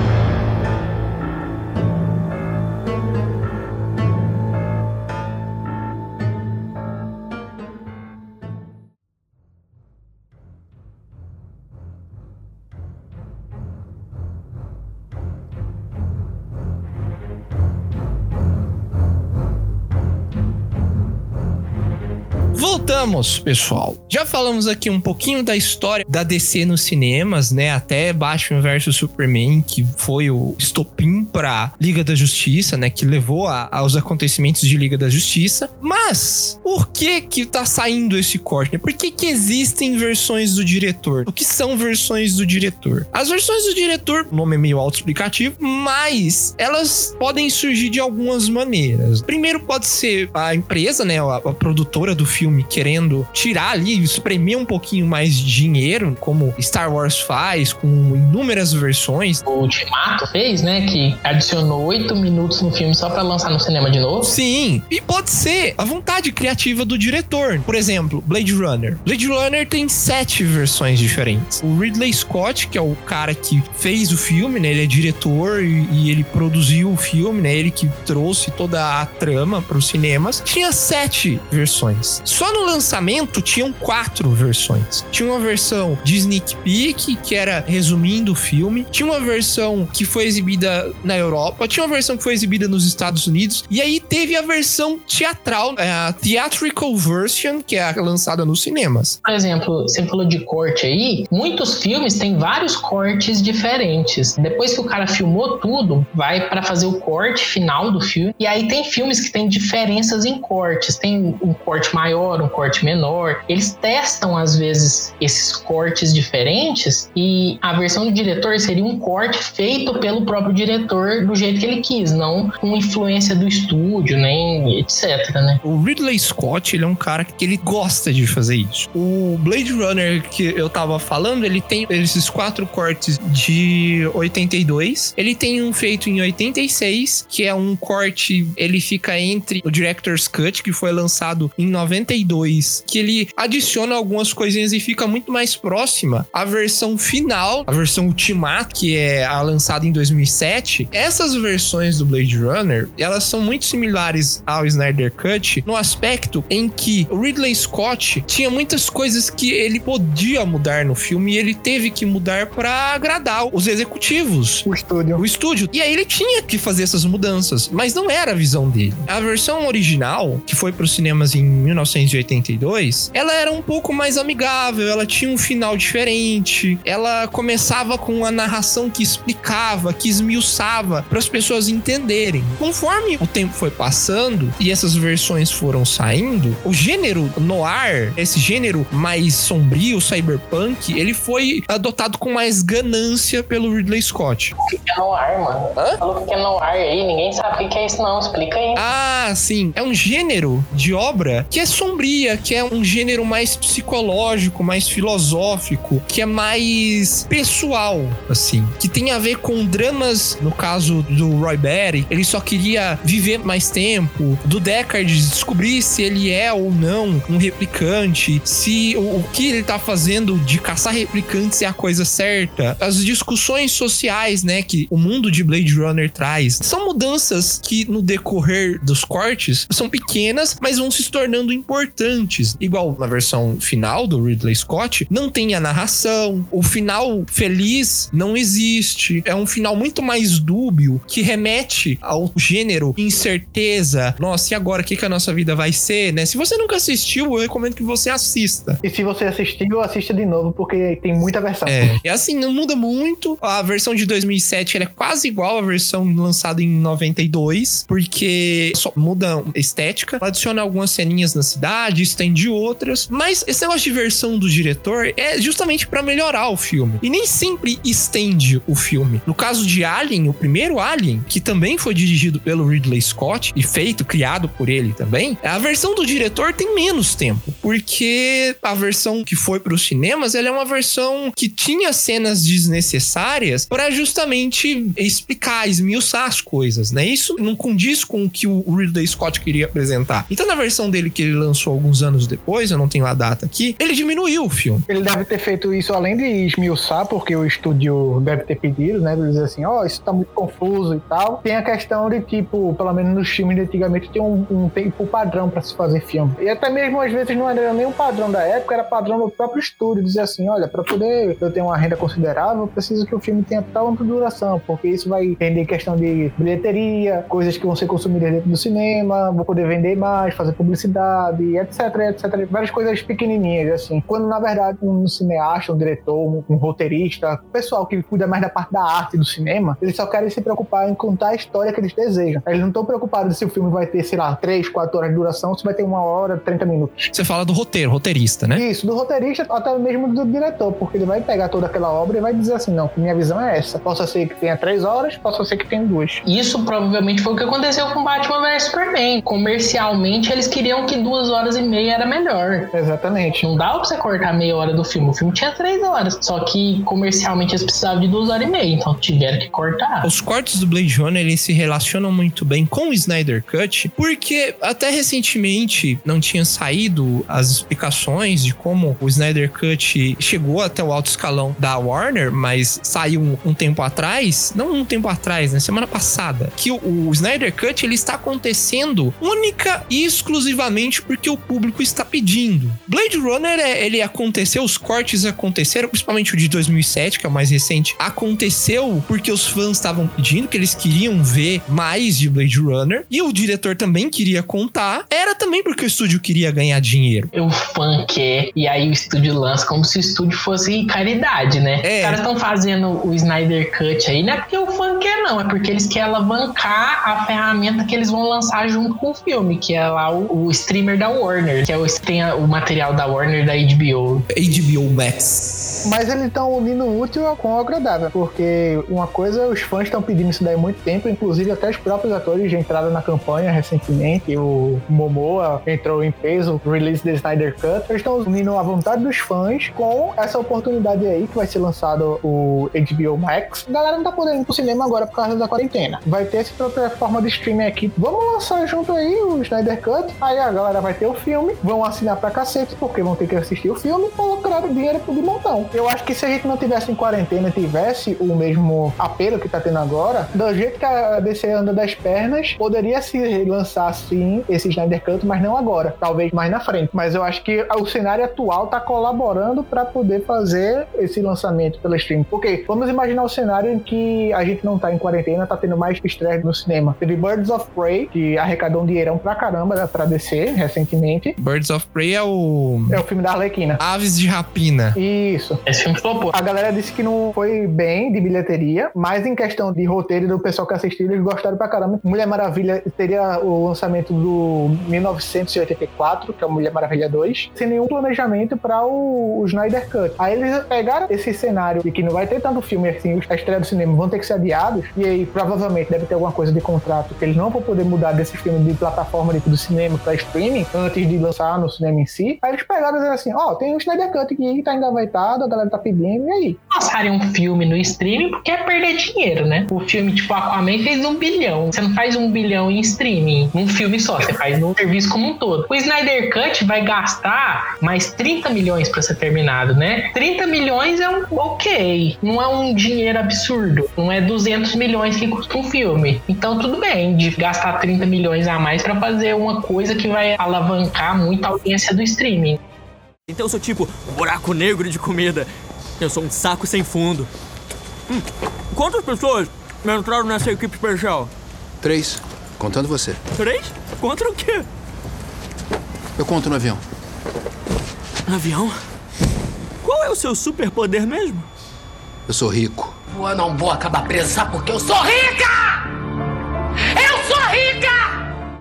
Speaker 2: Voltamos, pessoal. Já falamos aqui um pouquinho da história da DC nos cinemas, né? Até Batman vs Superman, que foi o estopim pra Liga da Justiça, né? Que levou a- aos acontecimentos de Liga da Justiça. Mas, por que que tá saindo esse corte? né? Por que que existem versões do diretor? O que são versões do diretor? As versões do diretor, o nome é meio autoexplicativo, mas elas podem surgir de algumas maneiras. Primeiro pode ser a empresa, né? A, a produtora do filme querendo tirar ali, espremer um pouquinho mais de dinheiro, como Star Wars faz, com inúmeras versões.
Speaker 5: O Ultimato fez, né? Que adicionou oito minutos no filme só pra lançar no cinema de novo.
Speaker 2: Sim, e pode ser a vontade criativa do diretor. Por exemplo, Blade Runner. Blade Runner tem sete versões diferentes. O Ridley Scott, que é o cara que fez o filme, né? Ele é diretor e, e ele produziu o filme, né? Ele que trouxe toda a trama para os cinemas. Tinha sete versões. Só no lançamento tinham quatro versões. Tinha uma versão de sneak peek, que era resumindo o filme. Tinha uma versão que foi exibida na Europa. Tinha uma versão que foi exibida nos Estados Unidos. E aí teve a versão teatral, é, a theatrical version, que é lançada nos cinemas.
Speaker 5: Por exemplo, você falou de corte aí, muitos filmes têm vários cortes diferentes. Depois que o cara filmou tudo, vai pra fazer o corte final do filme. E aí tem filmes que têm diferenças em cortes. Tem um corte maior, um corte menor. Eles testam, às vezes, esses cortes diferentes e a versão do diretor seria um corte feito pelo próprio diretor do jeito que ele quis, não com influência do estúdio, nem etc, né?
Speaker 2: O Ridley Scott, ele é um cara que ele gosta de fazer isso. O Blade Runner que eu tava falando, ele tem esses quatro cortes de 82. Ele tem um feito em 86, que é um corte, ele fica entre o Director's Cut, que foi lançado em 92, que ele adiciona algumas coisinhas e fica muito mais próxima à versão final, a versão Ultimate, que é a lançada em 2007. Essas versões do Blade Runner, elas são muito similares ao Snyder Cut no aspecto em que o Ridley Scott tinha muitas coisas que ele podia mudar no filme e ele teve que mudar para agradar os executivos.
Speaker 1: O estúdio.
Speaker 2: O estúdio. E aí ele tinha que fazer essas mudanças, mas não era a visão dele. A versão original, que foi para os cinemas em 1982, ela era um pouco mais amigável, ela tinha um final diferente, ela começava com uma narração que explicava, que esmiuçava para as pessoas entenderem. Conforme o tempo foi passando e essas versões foram saindo, o gênero noir, esse gênero mais sombrio, cyberpunk, ele foi adotado com mais ganância pelo Ridley Scott.
Speaker 5: O que é noir, mano?
Speaker 2: Hã?
Speaker 5: Falou que é noir aí, ninguém sabe o que é isso não, explica aí.
Speaker 2: Ah, sim. É um gênero de obra que é que é um gênero mais psicológico, mais filosófico, que é mais pessoal, assim. Que tem a ver com dramas, no caso do Roy Batty, ele só queria viver mais tempo. Do Deckard descobrir se ele é ou não um replicante, se o, o que ele tá fazendo de caçar replicantes é a coisa certa. As discussões sociais, né, que o mundo de Blade Runner traz, são mudanças que no decorrer dos cortes são pequenas, mas vão se tornando importantes. Igual na versão final do Ridley Scott, não tem a narração, o final feliz não existe. É um final muito mais dúbio que remete ao gênero incerteza. Nossa, e agora o que, que a nossa vida vai ser, né? Se você nunca assistiu, eu recomendo que você assista.
Speaker 1: E se você assistiu, assista de novo, porque tem muita versão.
Speaker 2: É, é assim, não muda muito. A versão de 2007 ela é quase igual à versão lançada em 92, porque só muda a estética, adiciona algumas ceninhas na cidade, estende outras, mas esse negócio de versão do diretor é justamente pra melhorar o filme. E nem sempre estende o filme. No caso de Alien, o primeiro Alien, que também foi dirigido pelo Ridley Scott e feito, criado por ele também, a versão do diretor tem menos tempo, porque a versão que foi para os cinemas, ela é uma versão que tinha cenas desnecessárias para justamente explicar, esmiuçar as coisas, né? Isso não condiz com o que o Ridley Scott queria apresentar. Então, na versão dele que ele lançou alguns anos depois, eu não tenho a data aqui, ele diminuiu o filme.
Speaker 1: Ele deve ter feito isso além de esmiuçar, porque o estúdio deve ter pedido, né? Dizer assim, ó, isso tá muito confuso e tal. Tem a questão de, tipo, pelo menos nos filmes de antigamente, tem um, um tempo padrão pra se fazer filme. E até mesmo, às vezes, não era nem um padrão da época, era padrão do próprio estúdio. Dizer assim, olha, pra poder eu ter uma renda considerável, eu preciso que o filme tenha tal duração, porque isso vai entender questão de bilheteria, coisas que vão ser consumidas dentro do cinema, vou poder vender mais, fazer publicidade, etc, etc. Várias coisas pequenininhas, assim. Quando, na verdade, um cineasta, um diretor, um, um roteirista, pessoal que cuida mais da parte da arte do cinema, eles só querem se preocupar em contar a história que eles desejam. Eles não estão preocupados se o filme vai ter, sei lá, 3, 4 horas de duração, se vai ter uma hora, 30 minutos.
Speaker 2: Você fala do roteiro, roteirista, né?
Speaker 1: Isso, do roteirista, até mesmo do diretor, porque ele vai pegar toda aquela obra e vai dizer assim, não, minha visão é essa. Possa ser que tenha 3 horas, possa ser que tenha duas.
Speaker 5: Isso provavelmente foi o que aconteceu com Batman vs Superman. Comercialmente, eles queriam que duas horas e meia era melhor.
Speaker 1: Exatamente.
Speaker 5: Não dava pra você cortar meia hora do filme. O filme tinha três horas. Só que comercialmente eles precisavam de duas horas e meia. Então tiveram que cortar.
Speaker 2: Os cortes do Blade Runner eles se relacionam muito bem com o Snyder Cut, porque até recentemente não tinha saído as explicações de como o Snyder Cut chegou até o alto escalão da Warner, mas saiu um, um tempo atrás, não um tempo atrás, né, semana passada, que o, o Snyder Cut ele está acontecendo única e exclusivamente porque o público está pedindo. Blade Runner é, ele aconteceu, os cortes aconteceram, principalmente o de 2007, que é o mais recente, aconteceu porque os fãs estavam pedindo, que eles queriam ver mais de Blade Runner, e o diretor também queria contar, era também porque o estúdio queria ganhar dinheiro.
Speaker 5: O fã quer, e aí o estúdio lança como se o estúdio fosse caridade, né?
Speaker 2: É.
Speaker 5: Os caras estão fazendo o Snyder Cut aí, não é porque o fã quer, não, é porque eles querem alavancar a ferramenta que eles vão lançar junto com o filme, que é lá o, o streamer da Warner, que é o, tem o material da Warner da HBO.
Speaker 2: HBO Max.
Speaker 1: Mas eles estão unindo o útil com o agradável, porque uma coisa, os fãs estão pedindo isso daí há muito tempo, inclusive até os próprios atores já entraram na campanha recentemente, o Momoa entrou em peso, release da Snyder Cut, eles estão unindo a vontade dos fãs com essa oportunidade aí que vai ser lançado o HBO Max. A galera não tá podendo ir pro cinema agora por causa da quarentena. Vai ter essa plataforma de streaming aqui. Vamos lançar junto aí o Snyder Cut, aí a galera vai ter o filme, vão assinar pra cacete, porque vão ter que assistir o filme colocar dinheiro de montão. Eu acho que se a gente não tivesse em quarentena e tivesse o mesmo apelo que tá tendo agora, do jeito que a DC anda das pernas, poderia se lançar sim esse Snyder Cut, mas não agora, talvez mais na frente. Mas eu acho que o cenário atual tá colaborando para poder fazer esse lançamento pela stream. Porque vamos imaginar o cenário em que a gente não tá em quarentena, tá tendo mais estresse no cinema. Teve Birds of Prey, que arrecadou um dinheirão pra caramba pra DC recentemente.
Speaker 2: Birds of Prey é o.
Speaker 1: É o filme da Arlequina.
Speaker 2: Aves de Rapina.
Speaker 1: Isso.
Speaker 5: Esse filme flopou.
Speaker 1: A galera disse que não foi bem de bilheteria, mas em questão de roteiro do pessoal que assistiu, eles gostaram pra caramba. Mulher Maravilha teria o lançamento do 1984, que é o Mulher Maravilha 2, sem nenhum planejamento pra o, o Snyder Cut. Aí eles pegaram esse cenário de que não vai ter tanto filme assim, a estreia do cinema vão ter que ser adiados, e aí provavelmente deve ter alguma coisa de contrato que eles não vão poder mudar desse filme de plataforma de- do cinema pra streaming antes de lançar no cinema em si. Aí eles pegaram e disseram assim: ó, tem o Snyder Cut aqui, tá engavetado, a galera tá pedindo, e aí?
Speaker 5: Lançarem um filme no streaming porque é perder dinheiro, né? O filme tipo Aquaman fez um bilhão. Você não faz um bilhão em streaming num filme só, você faz no serviço como um todo. O Snyder Cut vai gastar mais 30 milhões pra ser terminado, né? 30 milhões é um ok, não é um dinheiro absurdo, não é 200 milhões que custa um filme. Então tudo bem de gastar 30 milhões a mais pra fazer uma coisa que vai alavancar muito a audiência do streaming.
Speaker 12: Então eu sou tipo um buraco negro de comida. Eu sou um saco sem fundo. Hum, quantas pessoas entraram nessa equipe especial?
Speaker 13: Três, contando você.
Speaker 12: Três? Contra o quê?
Speaker 13: Eu conto no avião.
Speaker 12: Avião? Qual é o seu superpoder mesmo?
Speaker 13: Eu sou rico.
Speaker 14: Eu não vou acabar presa, porque eu sou rica!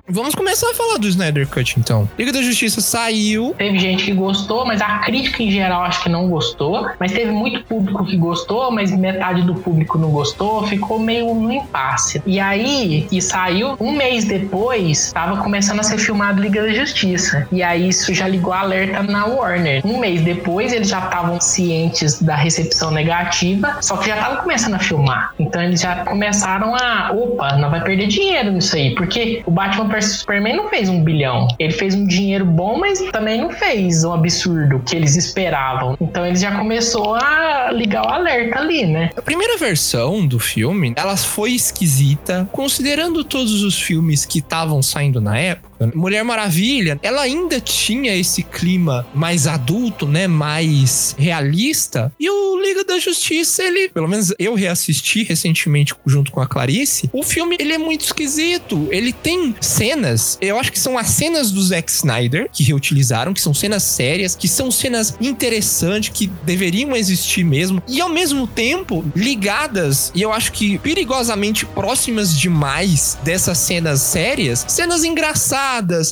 Speaker 2: Vamos começar a falar do Snyder Cut, então. Liga da Justiça saiu.
Speaker 5: Teve gente que gostou, mas a crítica em geral acho que não gostou. Mas teve muito público que gostou, mas metade do público não gostou. Ficou meio no impasse. E aí, que saiu um mês depois, tava começando a ser filmado Liga da Justiça. E aí isso já ligou alerta na Warner. Um mês depois, eles já estavam cientes da recepção negativa, só que já estavam começando a filmar. Então eles já começaram a, opa, não vai perder dinheiro nisso aí, porque o Batman vs Superman não fez um bilhão. Ele fez um dinheiro bom, mas também não fez um absurdo que eles esperavam. Então ele já começou a ligar o alerta ali, né?
Speaker 2: A primeira versão do filme, ela foi esquisita, considerando todos os filmes que estavam saindo na época. Mulher Maravilha, ela ainda tinha esse clima mais adulto, né, mais realista. E o Liga da Justiça, ele, pelo menos eu reassisti recentemente junto com a Clarice, o filme ele é muito esquisito. Ele tem cenas, eu acho que são as cenas do Zack Snyder que reutilizaram, que são cenas sérias, que são cenas interessantes, que deveriam existir mesmo, e ao mesmo tempo ligadas, e eu acho que perigosamente próximas demais dessas cenas sérias, cenas engraçadas,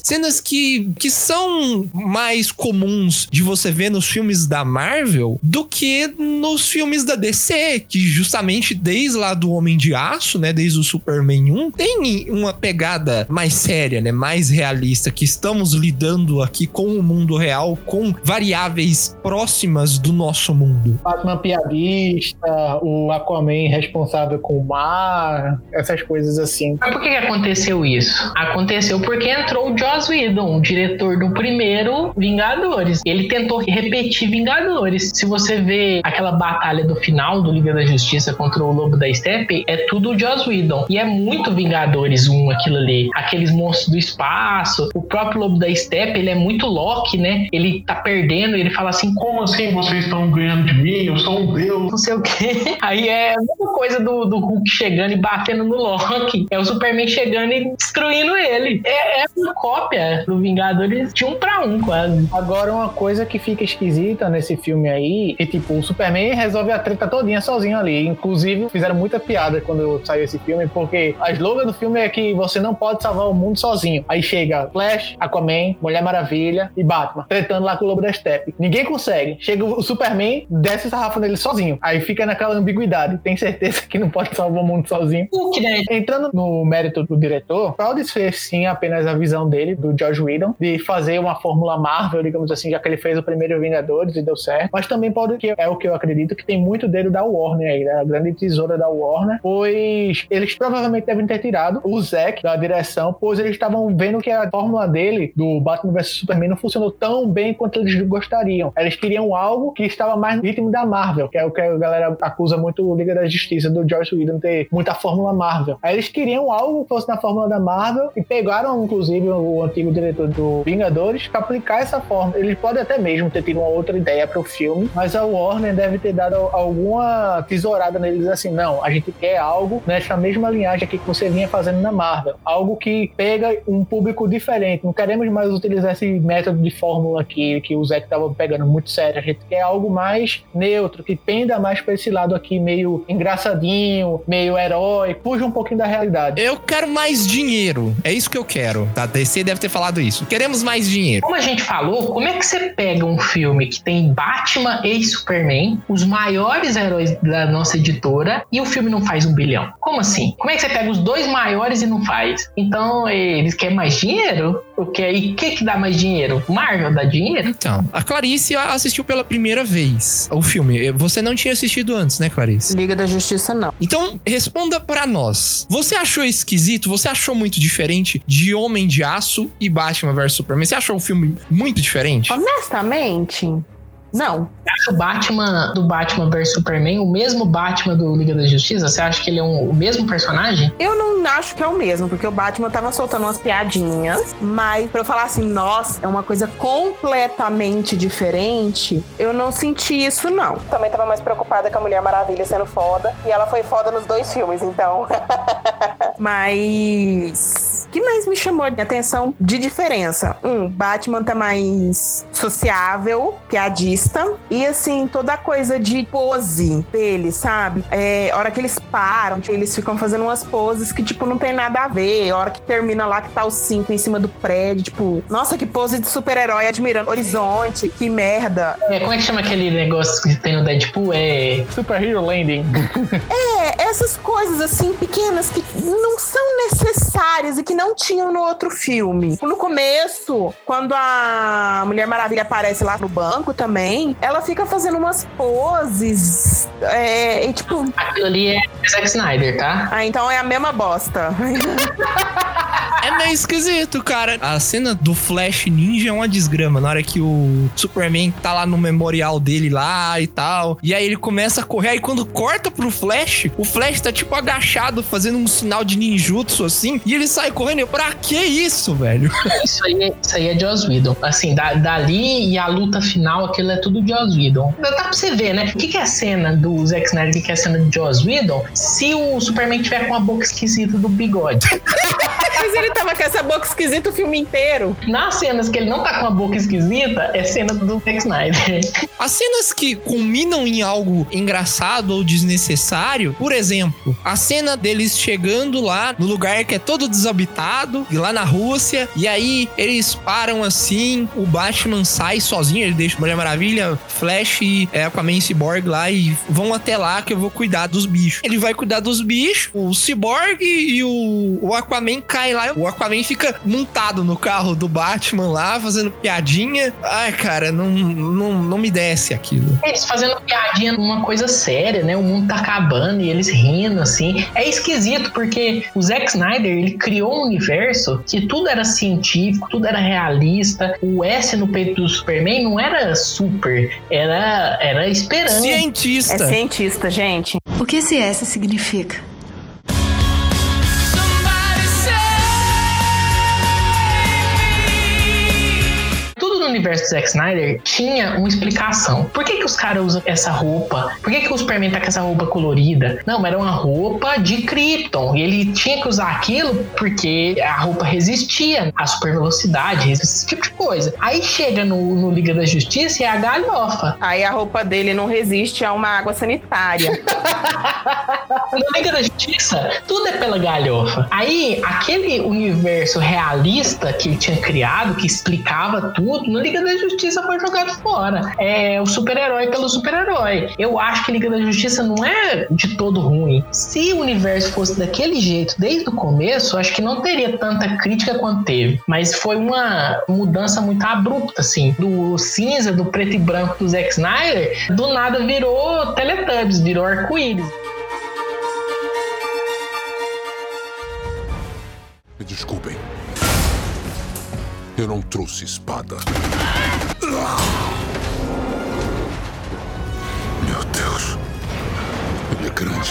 Speaker 2: cenas que, que são mais comuns de você ver nos filmes da Marvel do que nos filmes da DC, que justamente desde lá do Homem de Aço, né, desde o Superman 1, tem uma pegada mais séria, né, mais realista, que estamos lidando aqui com o mundo real, com variáveis próximas do nosso mundo.
Speaker 1: Batman piadista, o Aquaman responsável com o mar, essas coisas assim.
Speaker 5: Mas por que que aconteceu isso? Aconteceu porque entrou o Joss Whedon, o diretor do primeiro Vingadores. Ele tentou repetir Vingadores. Se você vê aquela batalha do final do Liga da Justiça contra o Lobo da Steppe, é tudo o Joss Whedon. E é muito Vingadores 1 aquilo ali. Aqueles monstros do espaço. O próprio Lobo da Steppe, ele é muito Loki, né? Ele tá perdendo ele fala assim, como assim vocês estão ganhando de mim? Eu sou um deus. Não sei o quê. Aí é a mesma coisa do, do Hulk chegando e batendo no Loki. É o Superman chegando e destruindo ele. É, é uma cópia do Vingadores de um pra um, quase.
Speaker 1: Agora, uma coisa que fica esquisita nesse filme aí, é tipo, o Superman resolve a treta todinha sozinho ali. Inclusive, fizeram muita piada quando saiu esse filme, porque a slogan do filme é que você não pode salvar o mundo sozinho. Aí chega Flash, Aquaman, Mulher Maravilha e Batman, tretando lá com o Lobo da Steppe. Ninguém consegue. Chega o Superman, desce o sarrafo nele sozinho. Aí fica naquela ambiguidade. Tem certeza que não pode salvar o mundo sozinho. Entrando no mérito do diretor, pode ser sim apenas a visão dele, do George Whedon, de fazer uma fórmula Marvel, digamos assim, já que ele fez o primeiro Vingadores e deu certo. Mas também pode, que é o que eu acredito, que tem muito dedo da Warner aí, da grande tesoura da Warner, pois eles provavelmente devem ter tirado o Zack da direção, pois eles estavam vendo que a fórmula dele, do Batman vs Superman, não funcionou tão bem quanto eles gostariam. Eles queriam algo que estava mais no ritmo da Marvel, que é o que a galera acusa muito Liga da Justiça do George Whedon ter muita fórmula Marvel. Aí eles queriam algo que fosse na fórmula da Marvel e pegaram, inclusive, o antigo diretor do Vingadores aplicar essa fórmula. Eles podem até mesmo ter tido uma outra ideia para o filme, mas a Warner deve ter dado alguma tesourada neles assim: não, a gente quer algo nessa mesma linhagem aqui que você vinha fazendo na Marvel. Algo que pega um público diferente. Não queremos mais utilizar esse método de fórmula aqui que o Zack estava pegando muito sério. A gente quer algo mais neutro, que penda mais para esse lado aqui, meio engraçadinho, meio herói, fuja um pouquinho da realidade.
Speaker 2: Eu quero mais dinheiro. É isso que eu quero. A DC deve ter falado isso. Queremos mais dinheiro.
Speaker 5: Como a gente falou, como é que você pega um filme que tem Batman e Superman, os maiores heróis da nossa editora, e o filme não faz um bilhão? Como assim? Como é que você pega os dois maiores e não faz? Então, eles querem mais dinheiro? Porque aí, o que que dá mais dinheiro? Marvel dá dinheiro?
Speaker 2: Então, a Clarice assistiu pela primeira vez o filme. Você não tinha assistido antes, né, Clarice?
Speaker 3: Liga da Justiça, não.
Speaker 2: Então, responda pra nós. Você achou esquisito? Você achou muito diferente de Homem de Aço e Batman vs Superman? Você achou o filme muito diferente?
Speaker 3: Honestamente, não.
Speaker 5: Você acha o Batman do Batman vs Superman o mesmo Batman do Liga da Justiça? Você acha que ele é um- o mesmo personagem?
Speaker 3: Eu não acho que é o mesmo, porque o Batman tava soltando umas piadinhas, mas pra eu falar assim, nossa, é uma coisa completamente diferente, eu não senti isso, não. Também tava mais preocupada com a Mulher Maravilha sendo foda, e ela foi foda nos dois filmes, então. mas. O que mais me chamou de atenção de diferença? Um, Batman tá mais sociável, piadista, e assim, toda a coisa de pose dele, sabe? É, hora que eles param, tipo, eles ficam fazendo umas poses que, tipo, não tem nada a ver. A hora que termina lá que tá o cinco em cima do prédio, tipo, nossa, que pose de super-herói admirando horizonte, que merda.
Speaker 5: É, como é que chama aquele negócio que tem no Deadpool? É.
Speaker 1: Superhero Landing.
Speaker 3: É, essas coisas assim pequenas que não são necessárias e que não tinham no outro filme. No começo, quando a Mulher Maravilha aparece lá no banco também, ela fica fazendo umas poses. É, e tipo.
Speaker 5: Aquilo ali é Zack Snyder, tá?
Speaker 3: Ah, então é a mesma bosta.
Speaker 2: É meio esquisito, cara. A cena do Flash Ninja é uma desgrama. Na hora que o Superman tá lá no memorial dele lá e tal. E aí ele começa a correr. Aí quando corta pro Flash, o Flash tá tipo agachado, fazendo um sinal de ninjutsu assim. E ele sai correndo. Eu, pra que isso, velho?
Speaker 5: Isso aí, é- isso aí é Joss Whedon. Assim, da- dali e a luta final, aquilo é tudo Joss Whedon. Dá pra você ver, né? O que, que é a cena do Zack Snyder, o que, que é a cena de Joss Whedon, se o Superman tiver com a boca esquisita do bigode.
Speaker 3: Mas ele tava com essa boca esquisita o filme inteiro.
Speaker 5: Nas cenas que ele não tá com a boca esquisita, é cena do Zack Snyder.
Speaker 2: As cenas que culminam em algo engraçado ou desnecessário, por exemplo, a cena deles chegando lá no lugar que é todo desabitado, e lá na Rússia, e aí eles param assim, o Batman sai sozinho, ele deixa Mulher Maravilha, Flash e é, Aquaman e Cyborg lá e vão até lá que eu vou cuidar dos bichos. Ele vai cuidar dos bichos, o Cyborg e o, o Aquaman cai lá, o Aquaman fica montado no carro do Batman lá, fazendo piadinha. Ai, cara, não, não, não me desce aquilo.
Speaker 5: Eles fazendo piadinha numa coisa séria, né? O mundo tá acabando e eles rindo, assim. É esquisito, porque o Zack Snyder, ele criou um universo que tudo era científico, tudo era realista. O S no peito do Superman não era super, era, era esperança.
Speaker 2: Cientista.
Speaker 3: É cientista, gente.
Speaker 15: O que esse S significa?
Speaker 5: Universo do Zack Snyder tinha uma explicação. Por que, que os caras usam essa roupa? Por que, que o Superman tá com essa roupa colorida? Não, era uma roupa de Krypton. E ele tinha que usar aquilo porque a roupa resistia à super velocidade, esse tipo de coisa. Aí chega no, no Liga da Justiça e é a galhofa.
Speaker 3: Aí a roupa dele não resiste a uma água sanitária.
Speaker 5: No Liga da Justiça, tudo é pela galhofa. Aí, aquele universo realista que ele tinha criado, que explicava tudo, no Liga da Justiça foi jogado fora. É o super-herói pelo super-herói. Eu acho que Liga da Justiça não é de todo ruim. Se o universo fosse daquele jeito desde o começo, acho que não teria tanta crítica quanto teve. Mas foi uma mudança muito abrupta, assim. Do cinza, do preto e branco do Zack Snyder, do nada virou Teletubbies, virou arco-íris.
Speaker 8: Eu não trouxe espada. Meu Deus. Ele é grande.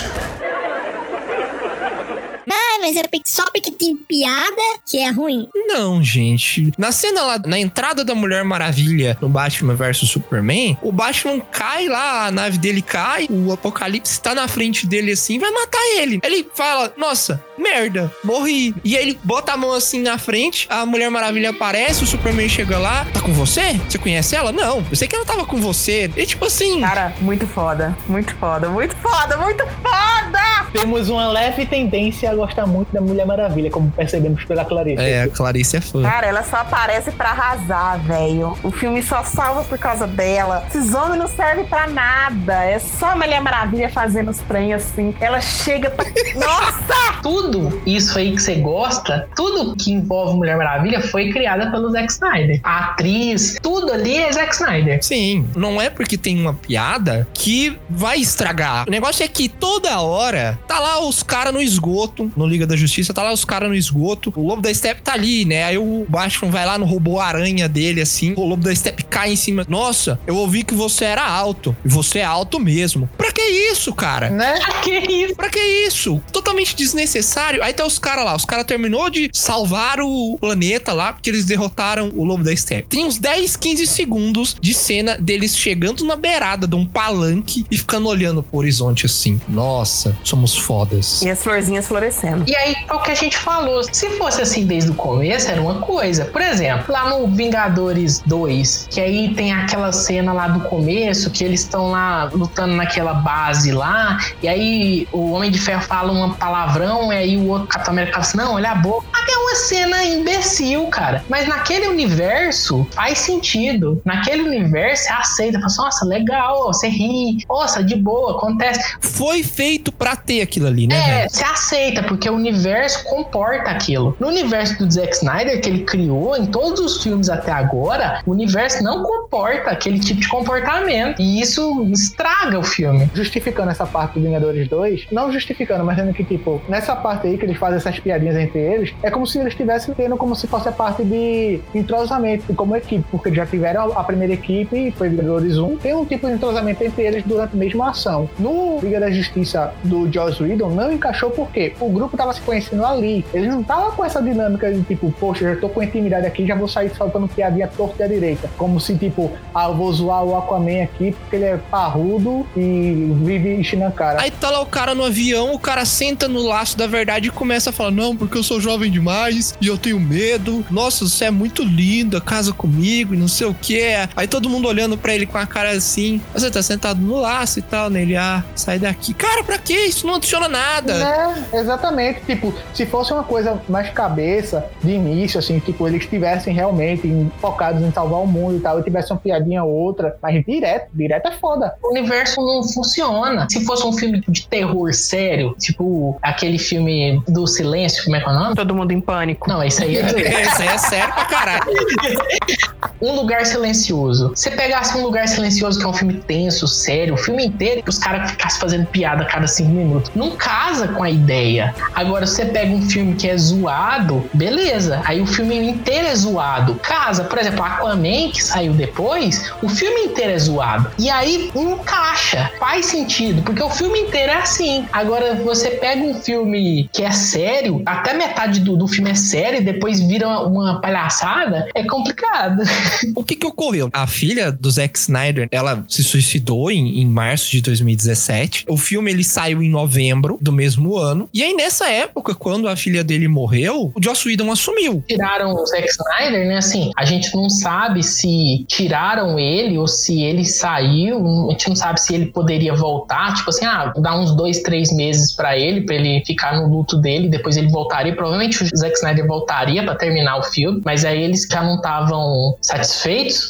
Speaker 10: Ah, mas é só porque tem piada que é ruim.
Speaker 2: Não, gente. Na cena lá, na entrada da Mulher Maravilha no Batman vs Superman, o Batman cai lá, a nave dele cai, o Apocalipse tá na frente dele assim, vai matar ele. Ele fala: Nossa, merda, morri. E aí ele bota a mão assim na frente, a Mulher Maravilha aparece, o Superman chega lá, tá com você? Você conhece ela? Não, eu sei que ela tava com você. E tipo assim.
Speaker 3: Cara, muito foda, muito foda, muito foda, muito foda!
Speaker 1: Temos uma leve tendência a gostar muito da Mulher Maravilha, como percebemos pela Clarice.
Speaker 2: É, a Clarice é fã.
Speaker 3: Cara, ela só aparece pra arrasar, velho. O filme só salva por causa dela. Esses homens não servem pra nada. É só a Mulher Maravilha fazendo os trem assim. Ela chega pra. Nossa!
Speaker 5: Tudo isso aí que você gosta, tudo que envolve Mulher Maravilha foi criada pelo Zack Snyder. A atriz, tudo ali é Zack Snyder.
Speaker 2: Sim, não é porque tem uma piada que vai estragar. O negócio é que toda hora tá lá os caras no esgoto, no Liga da Justiça, tá lá os caras no esgoto. O Lobo da Steppe tá ali, né? Aí o Batman vai lá no robô aranha dele, assim. O Lobo da Steppe cai em cima. Nossa, eu ouvi que você era alto. E você é alto mesmo. Pra que isso, cara?
Speaker 1: Né?
Speaker 5: Pra que isso?
Speaker 2: Pra que isso? Totalmente desnecessário. Aí tá os caras lá. Os caras terminou de salvar o planeta lá, porque eles derrotaram o Lobo da Steppe. Tem uns 10, 15 segundos de cena deles chegando na beirada de um palanque e ficando olhando pro horizonte assim. Nossa, somos fodas.
Speaker 3: E as florzinhas florescendo.
Speaker 5: E aí, é o que a gente falou. Se fosse assim desde o começo, era uma coisa. Por exemplo, lá no Vingadores 2, que aí tem aquela cena lá do começo, que eles estão lá lutando naquela base lá, e aí o Homem de Ferro fala um palavrão, e aí o outro Capitão América fala assim: não, olha a boca. É uma cena imbecil, cara. Mas naquele universo faz sentido. Naquele universo você aceita, fala assim, nossa, legal, você ri, nossa, de boa, acontece.
Speaker 2: Foi feito pra ter aquilo ali, né?
Speaker 5: É,
Speaker 2: velho?
Speaker 5: você aceita, porque o universo comporta aquilo. No universo do Zack Snyder, que ele criou em todos os filmes até agora, o universo não comporta aquele tipo de comportamento. E isso estraga o filme.
Speaker 1: Justificando essa parte do Vingadores 2, não justificando, mas dizendo que, tipo, nessa parte aí que eles fazem essas piadinhas entre eles, é como se eles estivessem tendo como se fosse a parte de entrosamento como equipe, porque já tiveram a primeira equipe, e foi Vingadores 1, tem um tipo de entrosamento entre eles durante a mesma ação. No Liga da Justiça do Joss Whedon, não encaixou porque o grupo tava se conhecendo ali. Eles não estavam com essa dinâmica de tipo, poxa, já tô com intimidade aqui, já vou sair saltando piadinha torta à direita. Como se, tipo, ah, eu vou zoar o Aquaman aqui porque ele é parrudo e vive enchendo cara.
Speaker 2: Aí tá lá o cara no avião, o cara senta no laço da verdade e começa a falar: Não, porque eu sou jovem demais e eu tenho medo. Nossa, você é muito linda, casa comigo e não sei o que. Aí todo mundo olhando pra ele com a cara assim: Você tá sentado no laço e tal, né? Ele, ah, sai daqui. Cara, pra que? Isso não adiciona nada.
Speaker 1: Né? Exatamente. Tipo, se fosse uma coisa mais cabeça, de início, assim, tipo, eles estivessem realmente focados em salvar o mundo e tal, e tivesse uma piadinha ou outra, mas direto, direto é foda.
Speaker 5: O universo não funciona. Se fosse um filme de terror sério, tipo aquele filme do silêncio, como é que é o nome?
Speaker 3: Todo mundo em pânico.
Speaker 5: Não, isso aí é.
Speaker 2: Isso aí é sério pra caralho.
Speaker 5: Um lugar silencioso. Se pegasse um lugar silencioso, que é um filme tenso, sério, o filme inteiro, os caras ficassem fazendo piada a cada cinco minutos. Não casa com a ideia. Agora, você pega um filme que é zoado, beleza. Aí o filme inteiro é zoado. Casa, por exemplo, Aquaman, que saiu depois, o filme inteiro é zoado. E aí encaixa, faz sentido, porque o filme inteiro é assim. Agora, você pega um filme que é sério, até metade do, do filme é sério e depois vira uma, uma palhaçada, é complicado.
Speaker 2: O que que ocorreu? A filha do Zack Snyder, ela se suicidou em, em março de 2017. O filme ele saiu em novembro do mesmo ano. E aí nessa época, quando a filha dele morreu, o Joss Whedon assumiu.
Speaker 5: Tiraram o Zack Snyder, né? Assim, a gente não sabe se tiraram ele ou se ele saiu. A gente não sabe se ele poderia voltar. Tipo assim, ah, dar uns dois, três meses pra ele, pra ele ficar no luto dele. Depois ele voltaria. Provavelmente o Zack Snyder voltaria pra terminar o filme. Mas aí eles já não estavam satisfeitos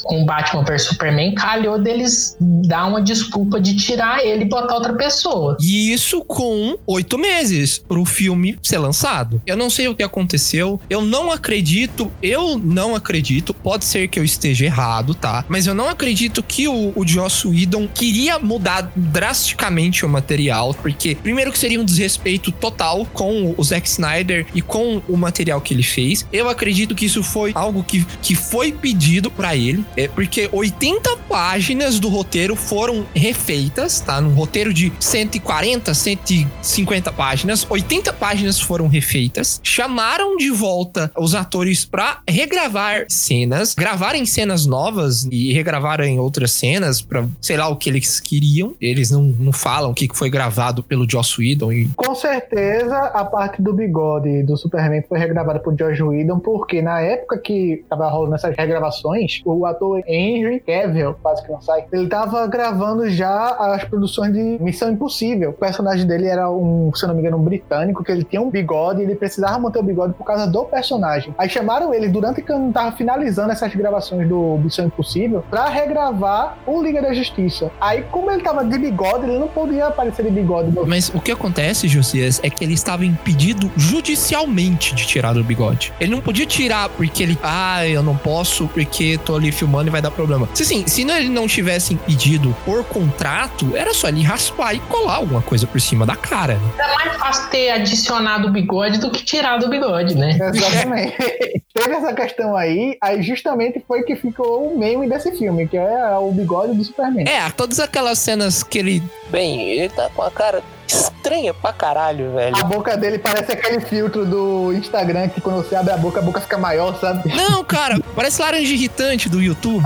Speaker 5: com Batman vs Superman. Calhou deles dar uma desculpa de tirar ele e botar outra pessoa.
Speaker 2: E isso com oito meses pro filme ser lançado. Eu não sei o que aconteceu. Eu não acredito. Eu não acredito. Pode ser que eu esteja errado, tá? Mas eu não acredito que o, o Joss Whedon queria mudar drasticamente o material. Porque, primeiro, que seria um desrespeito total com o Zack Snyder e com o material que ele fez. Eu acredito que isso foi algo que, que foi pedido pra ele. É porque 80 páginas do roteiro foram refeitas, tá? Num roteiro de 140, 150 páginas, 80 páginas foram refeitas. Chamaram de volta os atores pra regravar cenas, gravarem cenas novas e regravarem outras cenas pra, sei lá, o que eles queriam. Eles não, não falam o que foi gravado pelo Joss Whedon. E...
Speaker 1: Com certeza, a parte do bigode do Superman foi regravada por George Whedon, porque na época que tava rolando essas regravações, o ator Henry Cavill, quase que não sai, ele tava gravando já as produções de Missão Impossível. O personagem dele era um, se não me engano, um britânico, que ele tinha um bigode e ele precisava manter o bigode por causa do personagem. Aí chamaram ele durante que eu tava finalizando essas gravações do Missão Impossível pra regravar o Liga da Justiça. Aí, como ele tava de bigode, ele não podia aparecer de bigode.
Speaker 2: Mas o que acontece, Josias, é que ele estava impedido judicialmente de tirar o bigode. Ele não podia tirar porque ele, ah, eu não posso porque tô ali filmando e vai dar problema. Se assim, se não- ele não tivesse impedido por contrato, era só ele raspar e colar alguma coisa por cima da cara.
Speaker 5: É mais fácil ter adicionado o bigode do que tirado o bigode, né?
Speaker 1: Exatamente. Teve essa questão aí, aí justamente foi que ficou o meme desse filme, que é o bigode do Superman.
Speaker 2: É, todas aquelas cenas que ele.
Speaker 16: Bem, ele tá com a cara estranha pra caralho, velho.
Speaker 1: A boca dele parece aquele filtro do Instagram que quando você abre a boca, a boca fica maior, sabe?
Speaker 2: Não, cara, parece laranja irritante do YouTube.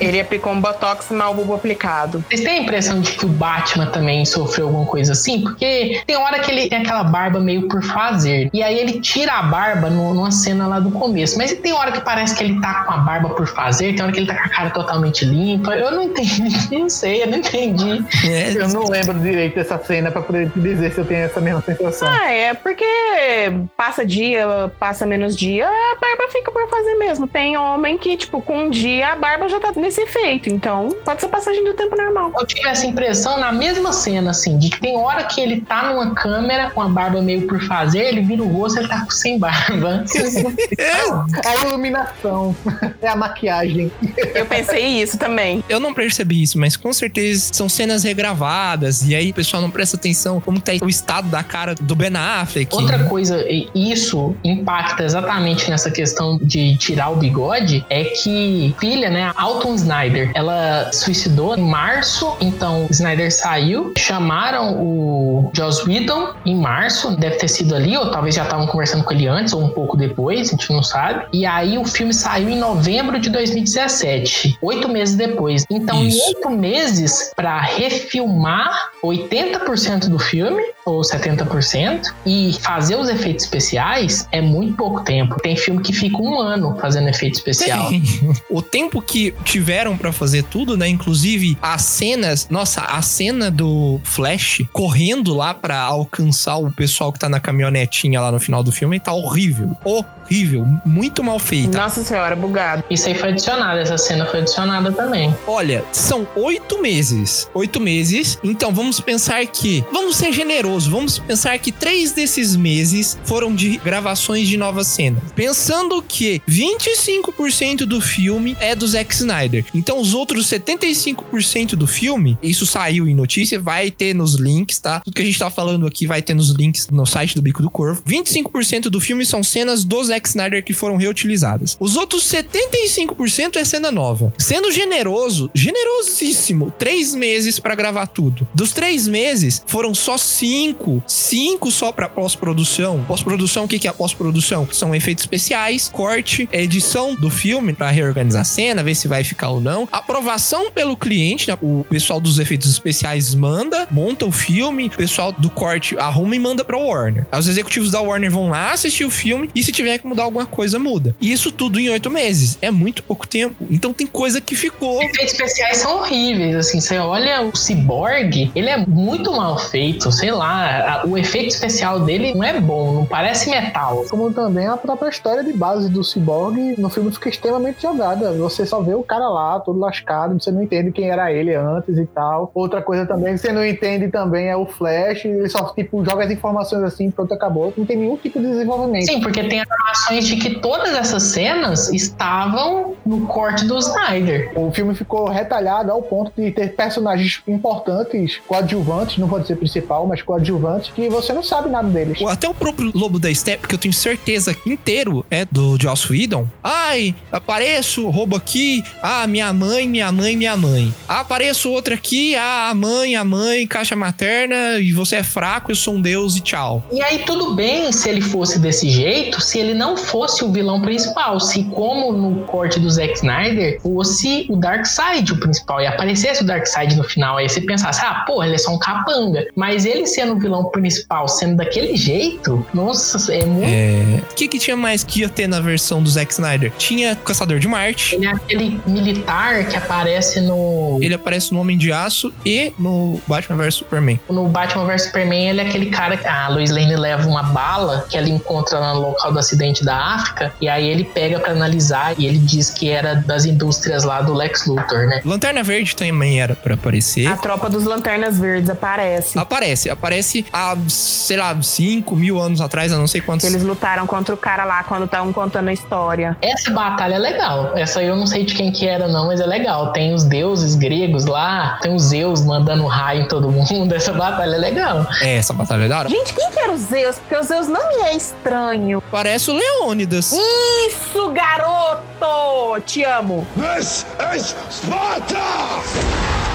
Speaker 3: Ele aplicou um botox mal bulbo aplicado.
Speaker 5: Vocês têm a impressão de que o Batman também sofreu alguma coisa assim? Porque tem hora que ele tem aquela barba meio por fazer. E aí ele tira a barba no- numa cena lá do começo. Mas tem hora que parece que ele tá com a barba por fazer, tem hora que ele tá com a cara totalmente limpa. Eu não entendi, não sei, eu não entendi.
Speaker 1: Eu não lembro direito dessa cena pra poder te dizer se eu tenho essa mesma sensação.
Speaker 3: Ah, é porque passa dia, passa menos dia, a barba fica por fazer mesmo. Tem homem que, tipo, com um dia a barba já tá nesse efeito. Então, pode ser passagem do tempo normal.
Speaker 5: Eu tive essa impressão na mesma cena, assim, de que tem hora que ele tá numa câmera com a barba meio por fazer, ele vira o rosto, ele tá sem barba.
Speaker 1: É a iluminação, é a maquiagem.
Speaker 3: Eu pensei isso também.
Speaker 2: Eu não percebi isso, mas com certeza são cenas regravadas. E aí o pessoal não presta atenção como tá o estado da cara do Ben Affleck.
Speaker 5: Outra coisa, e isso impacta exatamente nessa questão de tirar o bigode, é que filha, né, Alton Snyder, ela suicidou em março, então Snyder saiu, chamaram o Joss Whedon em março, deve ter sido ali, ou talvez já estavam conversando com ele antes ou um pouco depois, a gente não sabe. E aí o filme saiu em novembro de 2017, oito meses depois. Então, em oito meses, para refilmar 80% do filme, ou 70%, e fazer os efeitos especiais é muito pouco tempo. Tem filme que fica um ano fazendo efeito especial.
Speaker 2: Tem. O tempo que tiveram pra fazer tudo, né? Inclusive as cenas, nossa, a cena do Flash correndo lá pra alcançar o pessoal que tá na caminhonetinha lá no final do filme tá horrível. Horrível, muito mal feita.
Speaker 3: Nossa senhora, bugado.
Speaker 5: Isso aí foi adicionado, essa cena foi adicionada também.
Speaker 2: Olha, são oito meses. Oito meses. Então vamos pensar que. Vamos ser generosos. Vamos pensar que três desses meses foram de gravações de novas cenas. Pensando que 25% do filme é do Zack Snyder. Então os outros 75% do filme, isso saiu em notícia, vai ter nos links, tá? Tudo que a gente tá falando aqui vai ter nos links no site do Bico do Corvo. 25% do filme são cenas do Zack Snyder que foram reutilizadas. Os outros 75% é cena nova. Sendo generoso, generosíssimo, três meses pra gravar tudo. Dos três meses, foram só cinco. Cinco só pra pós-produção. Pós-produção, o que, que é pós-produção? São efeitos especiais, corte, edição do filme pra reorganizar a cena, ver se vai ficar ou não. Aprovação pelo cliente, né? O pessoal dos efeitos especiais manda, monta o filme, o pessoal do corte arruma e manda pra Warner. Aí os executivos da Warner vão lá assistir o filme e se tiver que mudar alguma coisa, muda. E isso tudo em oito meses. É muito pouco tempo. Então tem coisa que ficou.
Speaker 5: Efeitos especiais são horríveis, assim, você olha o Cyborg, ele é muito mal feito, sei lá, o efeito especial dele não é bom, não parece metal.
Speaker 1: Como também a própria história de base do Cyborg no filme fica extremamente jogada. Você só vê o cara lá, todo lascado, você não entende quem era ele antes e tal. Outra coisa também que você não entende também é o Flash, ele só tipo joga as informações assim, pronto, acabou. Não tem nenhum tipo de desenvolvimento.
Speaker 5: Sim, porque tem informações de que todas essas cenas estavam no corte do Snyder.
Speaker 1: O filme ficou retalhado ao ponto de ter personagens importantes, coadjuvantes, não pode ser principal, mas coadjuvantes, que você não sabe nada deles.
Speaker 2: Até o próprio Lobo da Steppe, que eu tenho certeza que inteiro é do Joss Whedon. Ai, apareço, roubo aqui. Ah, minha mãe, minha mãe, minha mãe. Ah, apareço outra aqui. Ah, a mãe, a mãe, caixa materna. E você é fraco, eu sou um deus e tchau.
Speaker 5: E aí tudo bem se ele fosse desse jeito, se ele não fosse o vilão principal, se como no corte do Zack Snyder fosse o Darkseid o principal e aparecesse o Darkseid no final, aí você pensasse, ah, porra, ele é só um capanga. Mas ele sendo o vilão principal, sendo daquele jeito, nossa, é muito
Speaker 2: É. O que, que tinha mais que ia ter na versão do Zack Snyder? Tinha Caçador de Marte.
Speaker 5: Ele é aquele militar que aparece no.
Speaker 2: Ele aparece no Homem de Aço e no Batman vs Superman.
Speaker 5: No Batman vs Superman, ele é aquele cara que a Lois Lane leva uma bala que ela encontra no local do acidente da África, e aí ele pega pra analisar e ele diz que era das indústrias lá do Lex Luthor, né?
Speaker 2: Lanterna Verde também era pra aparecer.
Speaker 3: A tropa dos Lanternas Verdes aparece.
Speaker 2: Aparece, aparece há, sei lá, 5 mil anos atrás, eu não sei quantos.
Speaker 3: Eles lutaram contra o cara lá quando estavam contando a história.
Speaker 5: Essa batalha é legal. Essa eu não sei de quem que era, não, mas é legal. Tem os deuses gregos lá, tem os Zeus mandando raio em todo mundo. Essa batalha é legal.
Speaker 2: É, essa batalha é da hora.
Speaker 3: Gente, quem que era o Zeus? Porque o Zeus não me é estranho.
Speaker 2: Parece o Leônidas.
Speaker 3: Isso, garoto! Te amo.
Speaker 9: This is Sparta!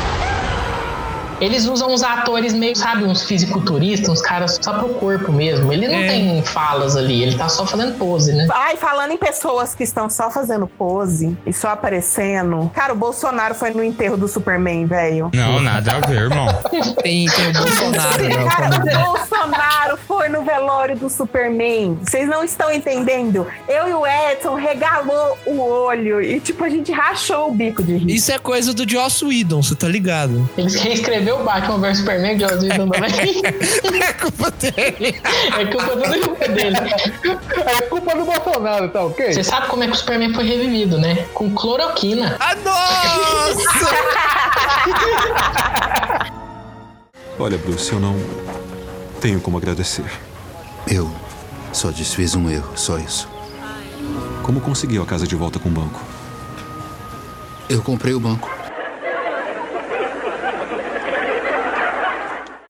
Speaker 5: Eles usam uns atores meio, sabe, uns fisiculturistas, uns caras só pro corpo mesmo. Ele não
Speaker 2: É.
Speaker 5: tem falas ali, ele tá só fazendo pose, né?
Speaker 3: Ai, falando em pessoas que estão só fazendo pose e só aparecendo. Cara, o Bolsonaro foi no enterro do Superman, velho.
Speaker 17: Não, nada a ver, irmão.
Speaker 2: Tem, tem o Bolsonaro, né?
Speaker 3: Cara, o Bolsonaro foi no velório do Superman. Vocês não estão entendendo. Eu e o Edson regalou o olho e, tipo, a gente rachou o bico de rir.
Speaker 2: Isso é coisa do Joss Whedon, você tá ligado?
Speaker 5: Eles reescreveu o Batman vs Superman, que eu não também.
Speaker 2: É culpa dele.
Speaker 5: É culpa do culpa dele.
Speaker 1: É culpa do Bolsonaro, tá ok?
Speaker 5: Você sabe como é que o Superman foi revivido, né? Com cloroquina.
Speaker 2: Ah, nossa!
Speaker 18: Olha, Bruce, eu não tenho como agradecer.
Speaker 13: Eu só desfiz um erro, só isso.
Speaker 18: Como conseguiu a casa de volta com o banco?
Speaker 13: Eu comprei o banco.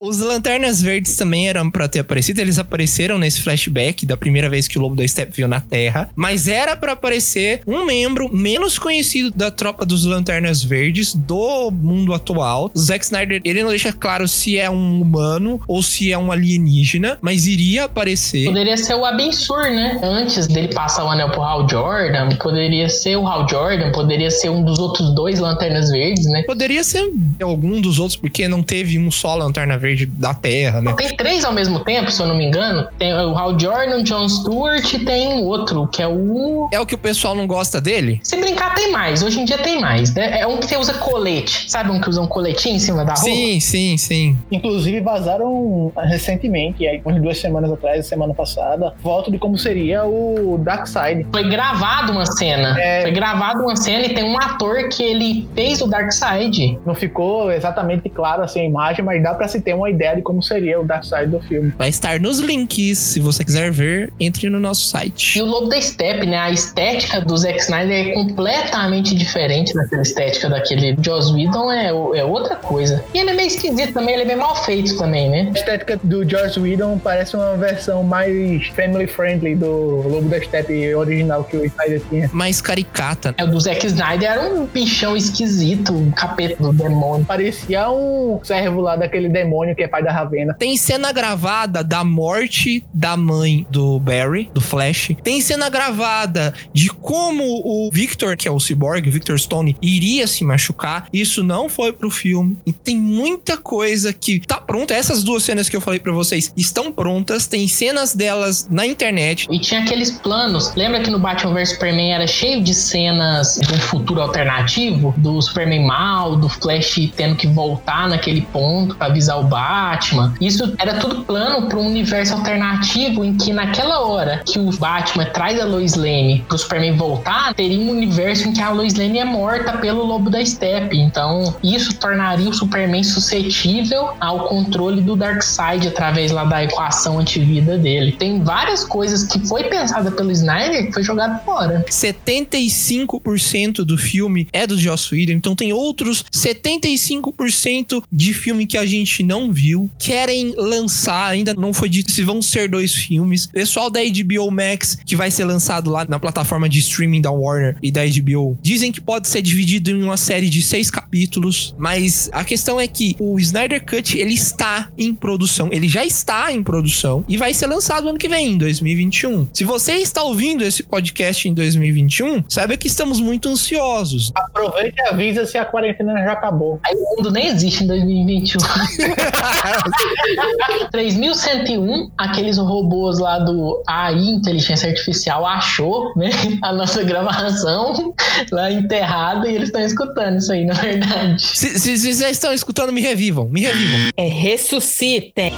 Speaker 2: Os Lanternas Verdes também eram pra ter aparecido. Eles apareceram nesse flashback da primeira vez que o Lobo da Steppe viu na Terra. Mas era pra aparecer um membro menos conhecido da tropa dos Lanternas Verdes do mundo atual. O Zack Snyder, ele não deixa claro se é um humano ou se é um alienígena, mas iria aparecer.
Speaker 5: Poderia ser o Abensur, né? Antes dele passar o anel pro Hal Jordan, poderia ser o Hal Jordan, poderia ser um dos outros dois Lanternas Verdes, né?
Speaker 2: Poderia ser algum dos outros, porque não teve um só Lanterna Verde da Terra, né?
Speaker 5: Tem três ao mesmo tempo, se eu não me engano. Tem o Hal Jordan, John Stewart e tem outro, que é o.
Speaker 2: É o que o pessoal não gosta dele?
Speaker 5: Se brincar, tem mais. Hoje em dia tem mais, né? É um que você usa colete. Sabe um que usa um coletinho em cima da roupa?
Speaker 2: Sim, sim, sim.
Speaker 1: Inclusive vazaram recentemente, aí umas duas semanas atrás, semana passada, foto de como seria o Darkseid.
Speaker 5: Foi gravado uma cena.
Speaker 1: É.
Speaker 5: Foi gravado uma cena e tem um ator que ele fez o Darkseid.
Speaker 1: Não ficou exatamente claro assim a imagem, mas dá pra se ter uma ideia de como seria o Darkseid do filme.
Speaker 2: Vai estar nos links. Se você quiser ver, entre no nosso site.
Speaker 5: E o Lobo da Steppe, né? A estética do Zack Snyder é completamente diferente daquela estética daquele Joss Whedon, é, é outra coisa. E ele é meio esquisito também, ele é bem mal feito também, né?
Speaker 1: A estética do George Whedon parece uma versão mais family friendly do Lobo da Steppe original que o Snyder tinha.
Speaker 2: Mais caricata.
Speaker 5: É, o do Zack Snyder era um bichão esquisito, um capeta do demônio.
Speaker 1: Parecia um servo lá daquele demônio que é pai da Ravena.
Speaker 2: Tem cena gravada da morte da mãe do Barry, do Flash. Tem cena gravada de como o Victor, que é o Cyborg, o Victor Stone, iria se machucar. Isso não foi pro filme. E tem muita coisa que tá pronta. Essas duas cenas que eu falei pra vocês estão prontas. Tem cenas delas na internet.
Speaker 5: E tinha aqueles planos. Lembra que no Batman vs Superman era cheio de cenas de um futuro alternativo? Do Superman mal, do Flash tendo que voltar naquele ponto pra avisar o Batman. Isso era tudo plano para um universo alternativo em que naquela hora que o Batman traz a Lois Lane pro Superman voltar, teria um universo em que a Lois Lane é morta pelo Lobo da Steppe. Então, isso tornaria o Superman suscetível ao controle do Darkseid através lá da equação antivida dele. Tem várias coisas que foi pensada pelo Snyder que foi jogado fora.
Speaker 2: 75% do filme é do Joss Whedon, então tem outros 75% de filme que a gente não viu, querem lançar, ainda não foi dito se vão ser dois filmes. Pessoal da HBO Max, que vai ser lançado lá na plataforma de streaming da Warner e da HBO, dizem que pode ser dividido em uma série de seis capítulos, mas a questão é que o Snyder Cut, ele está em produção, ele já está em produção e vai ser lançado ano que vem, em 2021. Se você está ouvindo esse podcast em 2021, saiba que estamos muito ansiosos.
Speaker 1: Aproveita e avisa se a quarentena já acabou.
Speaker 5: Aí o mundo nem existe em 2021. 3101, aqueles robôs lá do AI, Inteligência Artificial, achou, né? A nossa gravação lá enterrada e eles estão escutando isso aí, na verdade.
Speaker 2: Se, se, se vocês estão escutando, me revivam, me revivam.
Speaker 3: É, ressuscitem.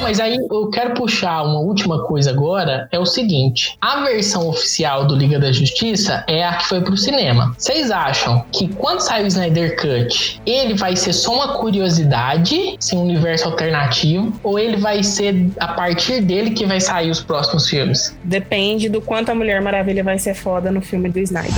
Speaker 5: Mas aí eu quero puxar uma última coisa agora, é o seguinte: a versão oficial do Liga da Justiça é a que foi pro cinema. Vocês acham que quando sair o Snyder Cut, ele vai ser só uma curiosidade, sem um universo alternativo, ou ele vai ser a partir dele que vai sair os próximos filmes?
Speaker 3: Depende do quanto a Mulher Maravilha vai ser foda no filme do Snyder.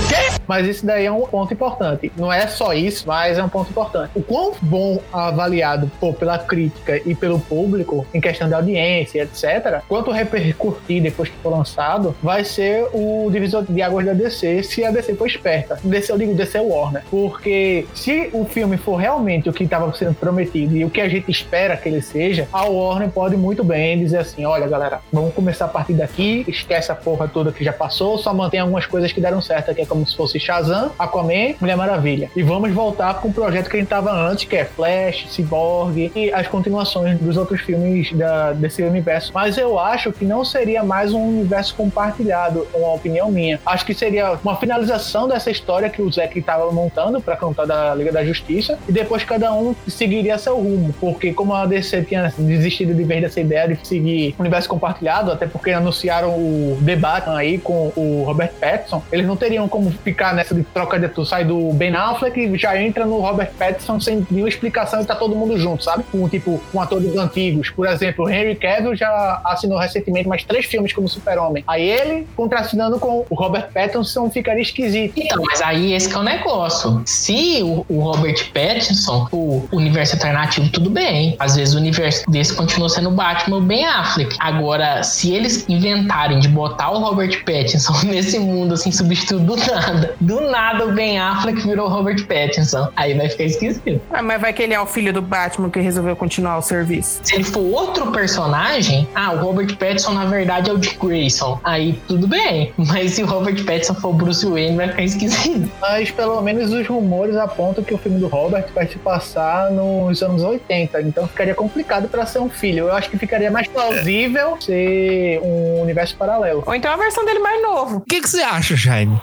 Speaker 1: Mas isso daí é um ponto importante. Não é só isso, mas é um ponto importante. O quão bom avaliado for pela crítica e pelo público, em questão de audiência, etc., quanto repercutir depois que for lançado, vai ser o divisor de águas da DC se a DC for esperta. DC, eu digo DC Warner. Porque se o filme for realmente o que estava sendo prometido e o que a gente espera que ele seja, a Warner pode muito bem dizer assim: olha, galera, vamos começar a partir daqui, esquece a porra toda que já passou, só mantém algumas coisas que deram certo, que é como se fosse Shazam, Aquaman, Mulher Maravilha. E vamos voltar com o projeto que a gente tava antes, que é Flash, Cyborg e as continuações dos outros filmes da, desse universo. Mas eu acho que não seria mais um universo compartilhado, uma opinião minha. Acho que seria uma finalização dessa história que o Zack estava montando para contar da Liga da Justiça e depois cada um seguiria seu rumo, porque como a DC tinha desistido de vez dessa ideia de seguir universo compartilhado, até porque anunciaram o debate aí com o Robert Pattinson, eles não teriam como ficar nessa de troca de tu sai do Ben Affleck e já entra no Robert Pattinson sem nenhuma explicação e tá todo mundo junto, sabe? Com tipo com atores antigos, por exemplo, o Henry Cavill já assinou recentemente mais três filmes como Super-Homem. Aí ele contracenando com o Robert Pattinson ficaria esquisito.
Speaker 5: Então, mas aí esse que é o negócio. Se o, o Robert Pattinson, o universo alternativo, tudo bem. Às vezes o universo desse continua sendo o Batman ou Ben Affleck. Agora, se eles inventarem de botar o Robert Pattinson nesse mundo, assim, substituir do nada, do nada o Ben Affleck virou o Robert Pattinson, aí vai ficar esquisito.
Speaker 3: Ah, mas vai que ele é o filho do Batman que resolveu continuar o serviço.
Speaker 5: Se ele for outro personagem, ah, o Robert Pattinson na verdade é o Dick Grayson. Aí tudo bem. Mas se o Robert Pattinson for Bruce Wayne, vai ficar esquisito.
Speaker 1: Mas pelo menos os rumores apontam que o filme do Robert vai se passar nos anos 80. Então ficaria complicado para ser um filho. Eu acho que ficaria mais plausível ser um universo paralelo.
Speaker 3: Ou então a versão dele mais novo.
Speaker 2: O que, que você acha, Jaime?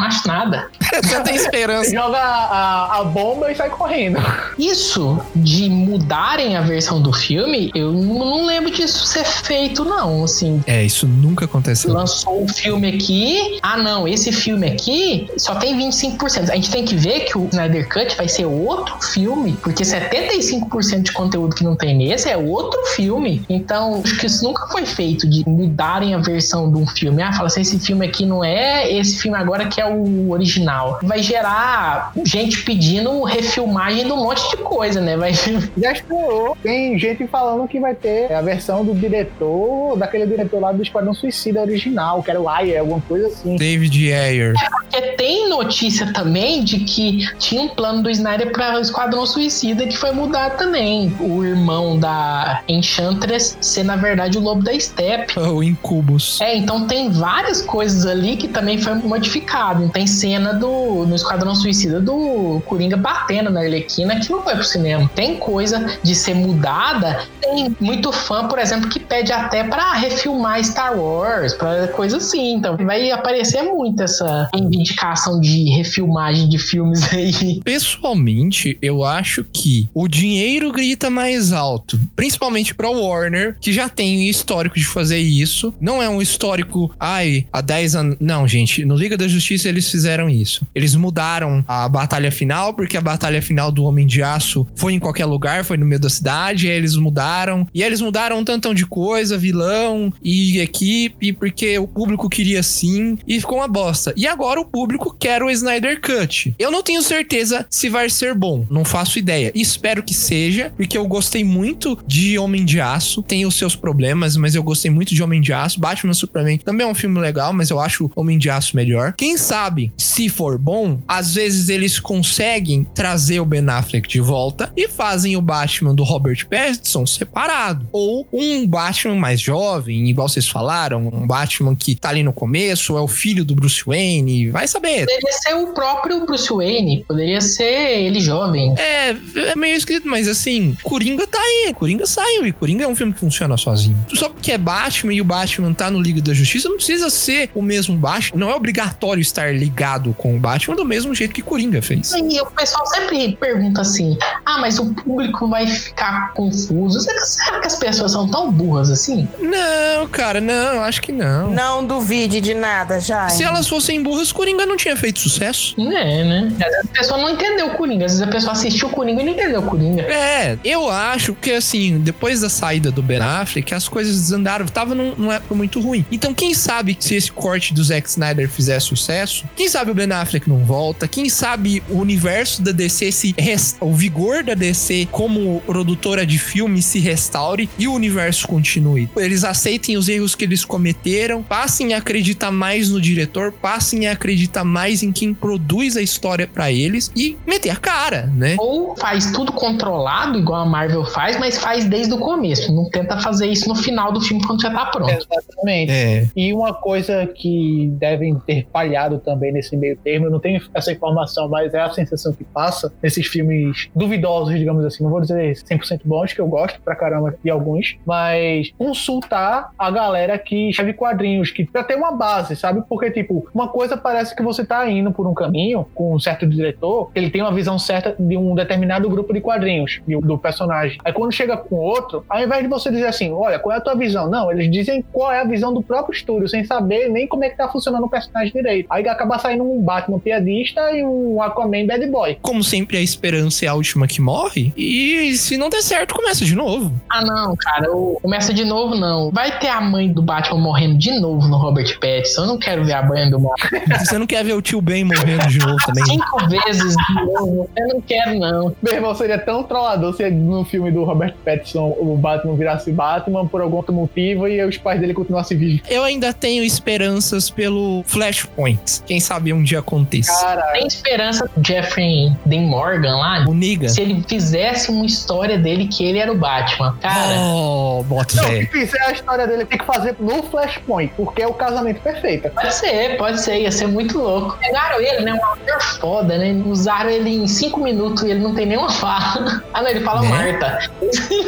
Speaker 5: Acho nada.
Speaker 2: Você tem esperança.
Speaker 1: Joga a, a bomba e sai correndo.
Speaker 5: Isso de mudarem a versão do filme, eu não, lembro disso ser feito, não. Assim,
Speaker 2: É, isso nunca aconteceu.
Speaker 5: lançou um filme aqui. Ah, não, esse filme aqui só tem 25%. A gente tem que ver que o Snyder Cut vai ser outro filme, porque 75% de conteúdo que não tem nesse é outro filme. Então, acho que isso nunca foi feito de mudarem a versão de um filme. Ah, fala assim, esse filme aqui não é esse filme agora que é o original. Vai gerar gente pedindo refilmagem de um monte de coisa, né? Vai
Speaker 1: Já estourou. Tem gente falando que vai ter a versão do diretor, daquele diretor lá do Esquadrão Suicida original, que era o Ayer, alguma coisa assim.
Speaker 2: David Ayer.
Speaker 5: Porque tem notícia também de que tinha um plano do Snyder para o Esquadrão Suicida que foi mudado também. O irmão da Enchantress ser, na verdade, o Lobo da Steppe.
Speaker 2: O Incubus.
Speaker 5: É, então tem várias coisas ali que também foi modificado. Tem cena do no Esquadrão Suicida do Coringa batendo na Arlequina que não foi pro cinema. Tem coisa de ser mudada. Tem muito fã, por exemplo, que pede até para refilmar Star Wars, para coisa assim. Então vai aparecer muito essa reivindicação de refilmagem de filmes aí.
Speaker 2: Pessoalmente, eu acho que o dinheiro grita mais alto, principalmente pra Warner, que já tem histórico de fazer isso. Não é um histórico, ai, há 10 anos. Não, gente, no Liga da Justiça eles fizeram isso. Eles mudaram a batalha final, porque a batalha final do Homem de Aço foi em qualquer lugar, foi no meio da cidade, aí eles mudaram. E aí eles mudaram um tantão de coisa, vilão e equipe, porque o público queria sim, e ficou uma bosta. E agora o público quer o Snyder Cut. Eu não tenho certeza se vai ser bom, não faço ideia. Espero que seja, porque eu gostei muito de Homem de Aço, tem os seus problemas, mas eu gostei muito de Homem de Aço. Batman Superman também é um filme legal, mas eu acho Homem de Aço melhor. Quem sabe, se for bom, às vezes eles conseguem trazer o Ben Affleck de volta e fazem o Batman do Robert Pattinson separado. Ou um Batman mais jovem, igual vocês falaram, um Batman que tá ali no começo, é o filho do Bruce Wayne, vai saber.
Speaker 5: Poderia ser o próprio Bruce Wayne, poderia ser ele jovem.
Speaker 2: É, é meio escrito, mas assim, Coringa tá aí, Coringa saiu e Coringa é um filme que funciona sozinho. Só porque é Batman e o Batman tá no Liga da Justiça, não precisa ser o mesmo Batman, não é obrigatório estar ligado com o Batman do mesmo jeito que Coringa fez.
Speaker 5: E o pessoal sempre pergunta assim: ah, mas o público vai ficar confuso. Será, será que as pessoas são tão burras assim?
Speaker 2: Não, cara, não, acho que não.
Speaker 3: Não duvide de nada, já.
Speaker 2: Se elas fossem burras, Coringa não tinha feito sucesso.
Speaker 5: É, né? Às vezes a pessoa não entendeu o Coringa. Às vezes a pessoa assistiu o Coringa e não entendeu o Coringa.
Speaker 2: É, eu acho que assim, depois da saída do Ben Affleck, as coisas desandaram. Tava num- numa época muito ruim. Então, quem sabe se esse corte do Zack Snyder fizer sucesso? Quem sabe o Ben Affleck não volta? Quem sabe o universo da DC se res- o vigor da DC como produtora de filmes se restaure e o universo continue. Eles aceitem os erros que eles cometeram, passem a acreditar mais no diretor, passem a acreditar mais em quem produz a história pra eles e meter a cara, né?
Speaker 5: Ou faz tudo controlado, igual a Marvel faz, mas faz desde o começo. Não tenta fazer isso no final do filme quando já tá pronto.
Speaker 1: Exatamente.
Speaker 2: É.
Speaker 1: E uma coisa que devem ter falhado também nesse meio termo, eu não tenho essa informação, mas é a sensação que passa nesses filmes duvidosos, digamos assim, não vou dizer 100% bons, que eu gosto pra caramba de alguns, mas consultar a galera que escreve quadrinhos, que pra ter uma base, sabe? Porque, tipo, uma coisa parece que você tá indo por um caminho com um certo diretor, ele tem uma visão certa de um determinado grupo de quadrinhos, do personagem. Aí quando chega com outro, ao invés de você dizer assim, olha, qual é a tua visão? Não, eles dizem qual é a visão do próprio estúdio, sem saber nem como é que tá funcionando o personagem direito. Aí acaba saindo um Batman piadista e um Aquaman bad boy.
Speaker 2: Como sempre, a esperança é a última que morre. E se não der certo, começa de novo.
Speaker 5: Ah, não, cara, começa de novo, não. Vai ter a mãe do Batman morrendo de novo no Robert Pattinson. Eu não quero ver a mãe do Batman.
Speaker 2: Você não quer ver o tio Ben morrendo de novo também?
Speaker 5: Cinco vezes de novo. Eu não quero, não.
Speaker 1: Meu irmão, seria tão trollador se no filme do Robert Pattinson o Batman virasse Batman por algum outro motivo e os pais dele continuassem vivos.
Speaker 2: Eu ainda tenho esperanças pelo Flashpoint. Quem sabe um dia aconteça.
Speaker 5: Tem esperança do Jeffrey Dean Morgan lá?
Speaker 2: O Niga.
Speaker 5: Se ele fizesse uma história dele que ele era o Batman. Cara,
Speaker 2: Oh, bota
Speaker 1: Não, se fizer a história dele, tem que fazer no Flashpoint, porque é o casamento perfeito.
Speaker 5: pode ser, pode ser. Ia ser muito louco. Pegaram ele, né? Um ator foda, né? Usaram ele em cinco minutos e ele não tem nenhuma fala. Ah, não, ele fala
Speaker 2: Né?
Speaker 5: Marta.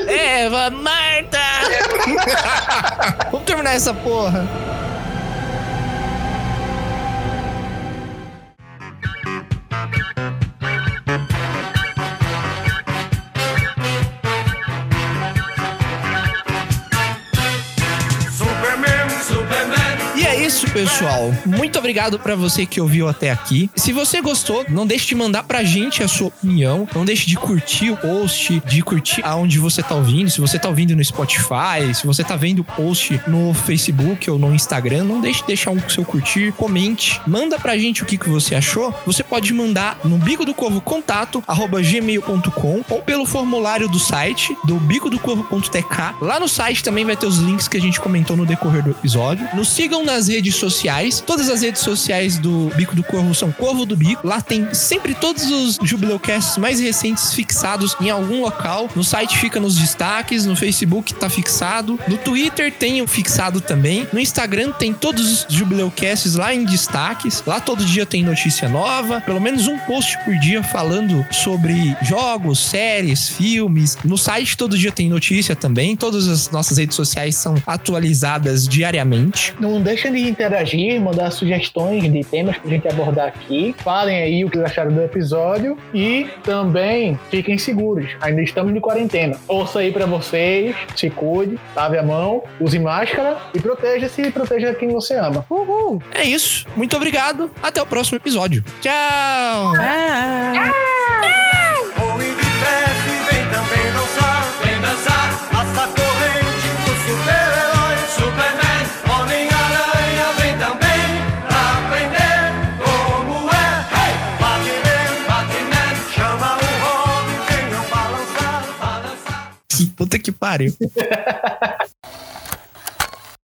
Speaker 2: Eva, Marta! Vamos terminar essa porra. Pessoal. Muito obrigado pra você que ouviu até aqui. Se você gostou, não deixe de mandar pra gente a sua opinião. Não deixe de curtir o post, de curtir aonde você tá ouvindo. Se você tá ouvindo no Spotify, se você tá vendo o post no Facebook ou no Instagram, não deixe de deixar um seu curtir, comente, manda pra gente o que, que você achou. Você pode mandar no bico do corvo contato gmail.com ou pelo formulário do site do bico do corvo.tk. Lá no site também vai ter os links que a gente comentou no decorrer do episódio. Nos sigam nas redes sociais. Todas as redes sociais do Bico do Corvo são Corvo do Bico. Lá tem sempre todos os Jubileucasts mais recentes fixados em algum local. No site fica nos destaques, no Facebook tá fixado, no Twitter tem fixado também, no Instagram tem todos os Jubileucasts lá em destaques. Lá todo dia tem notícia nova, pelo menos um post por dia falando sobre jogos, séries, filmes. No site todo dia tem notícia também. Todas as nossas redes sociais são atualizadas diariamente.
Speaker 1: Não deixem de interagir, mandar sugestões de temas pra gente abordar aqui. Falem aí o que acharam do episódio e também fiquem seguros. Ainda estamos de quarentena. Ouça aí pra vocês, se cuide, lave a mão, use máscara e proteja-se e proteja quem você ama. Uhul!
Speaker 2: É isso. Muito obrigado. Até o próximo episódio. Tchau!
Speaker 9: Voe
Speaker 2: Puta que pariu.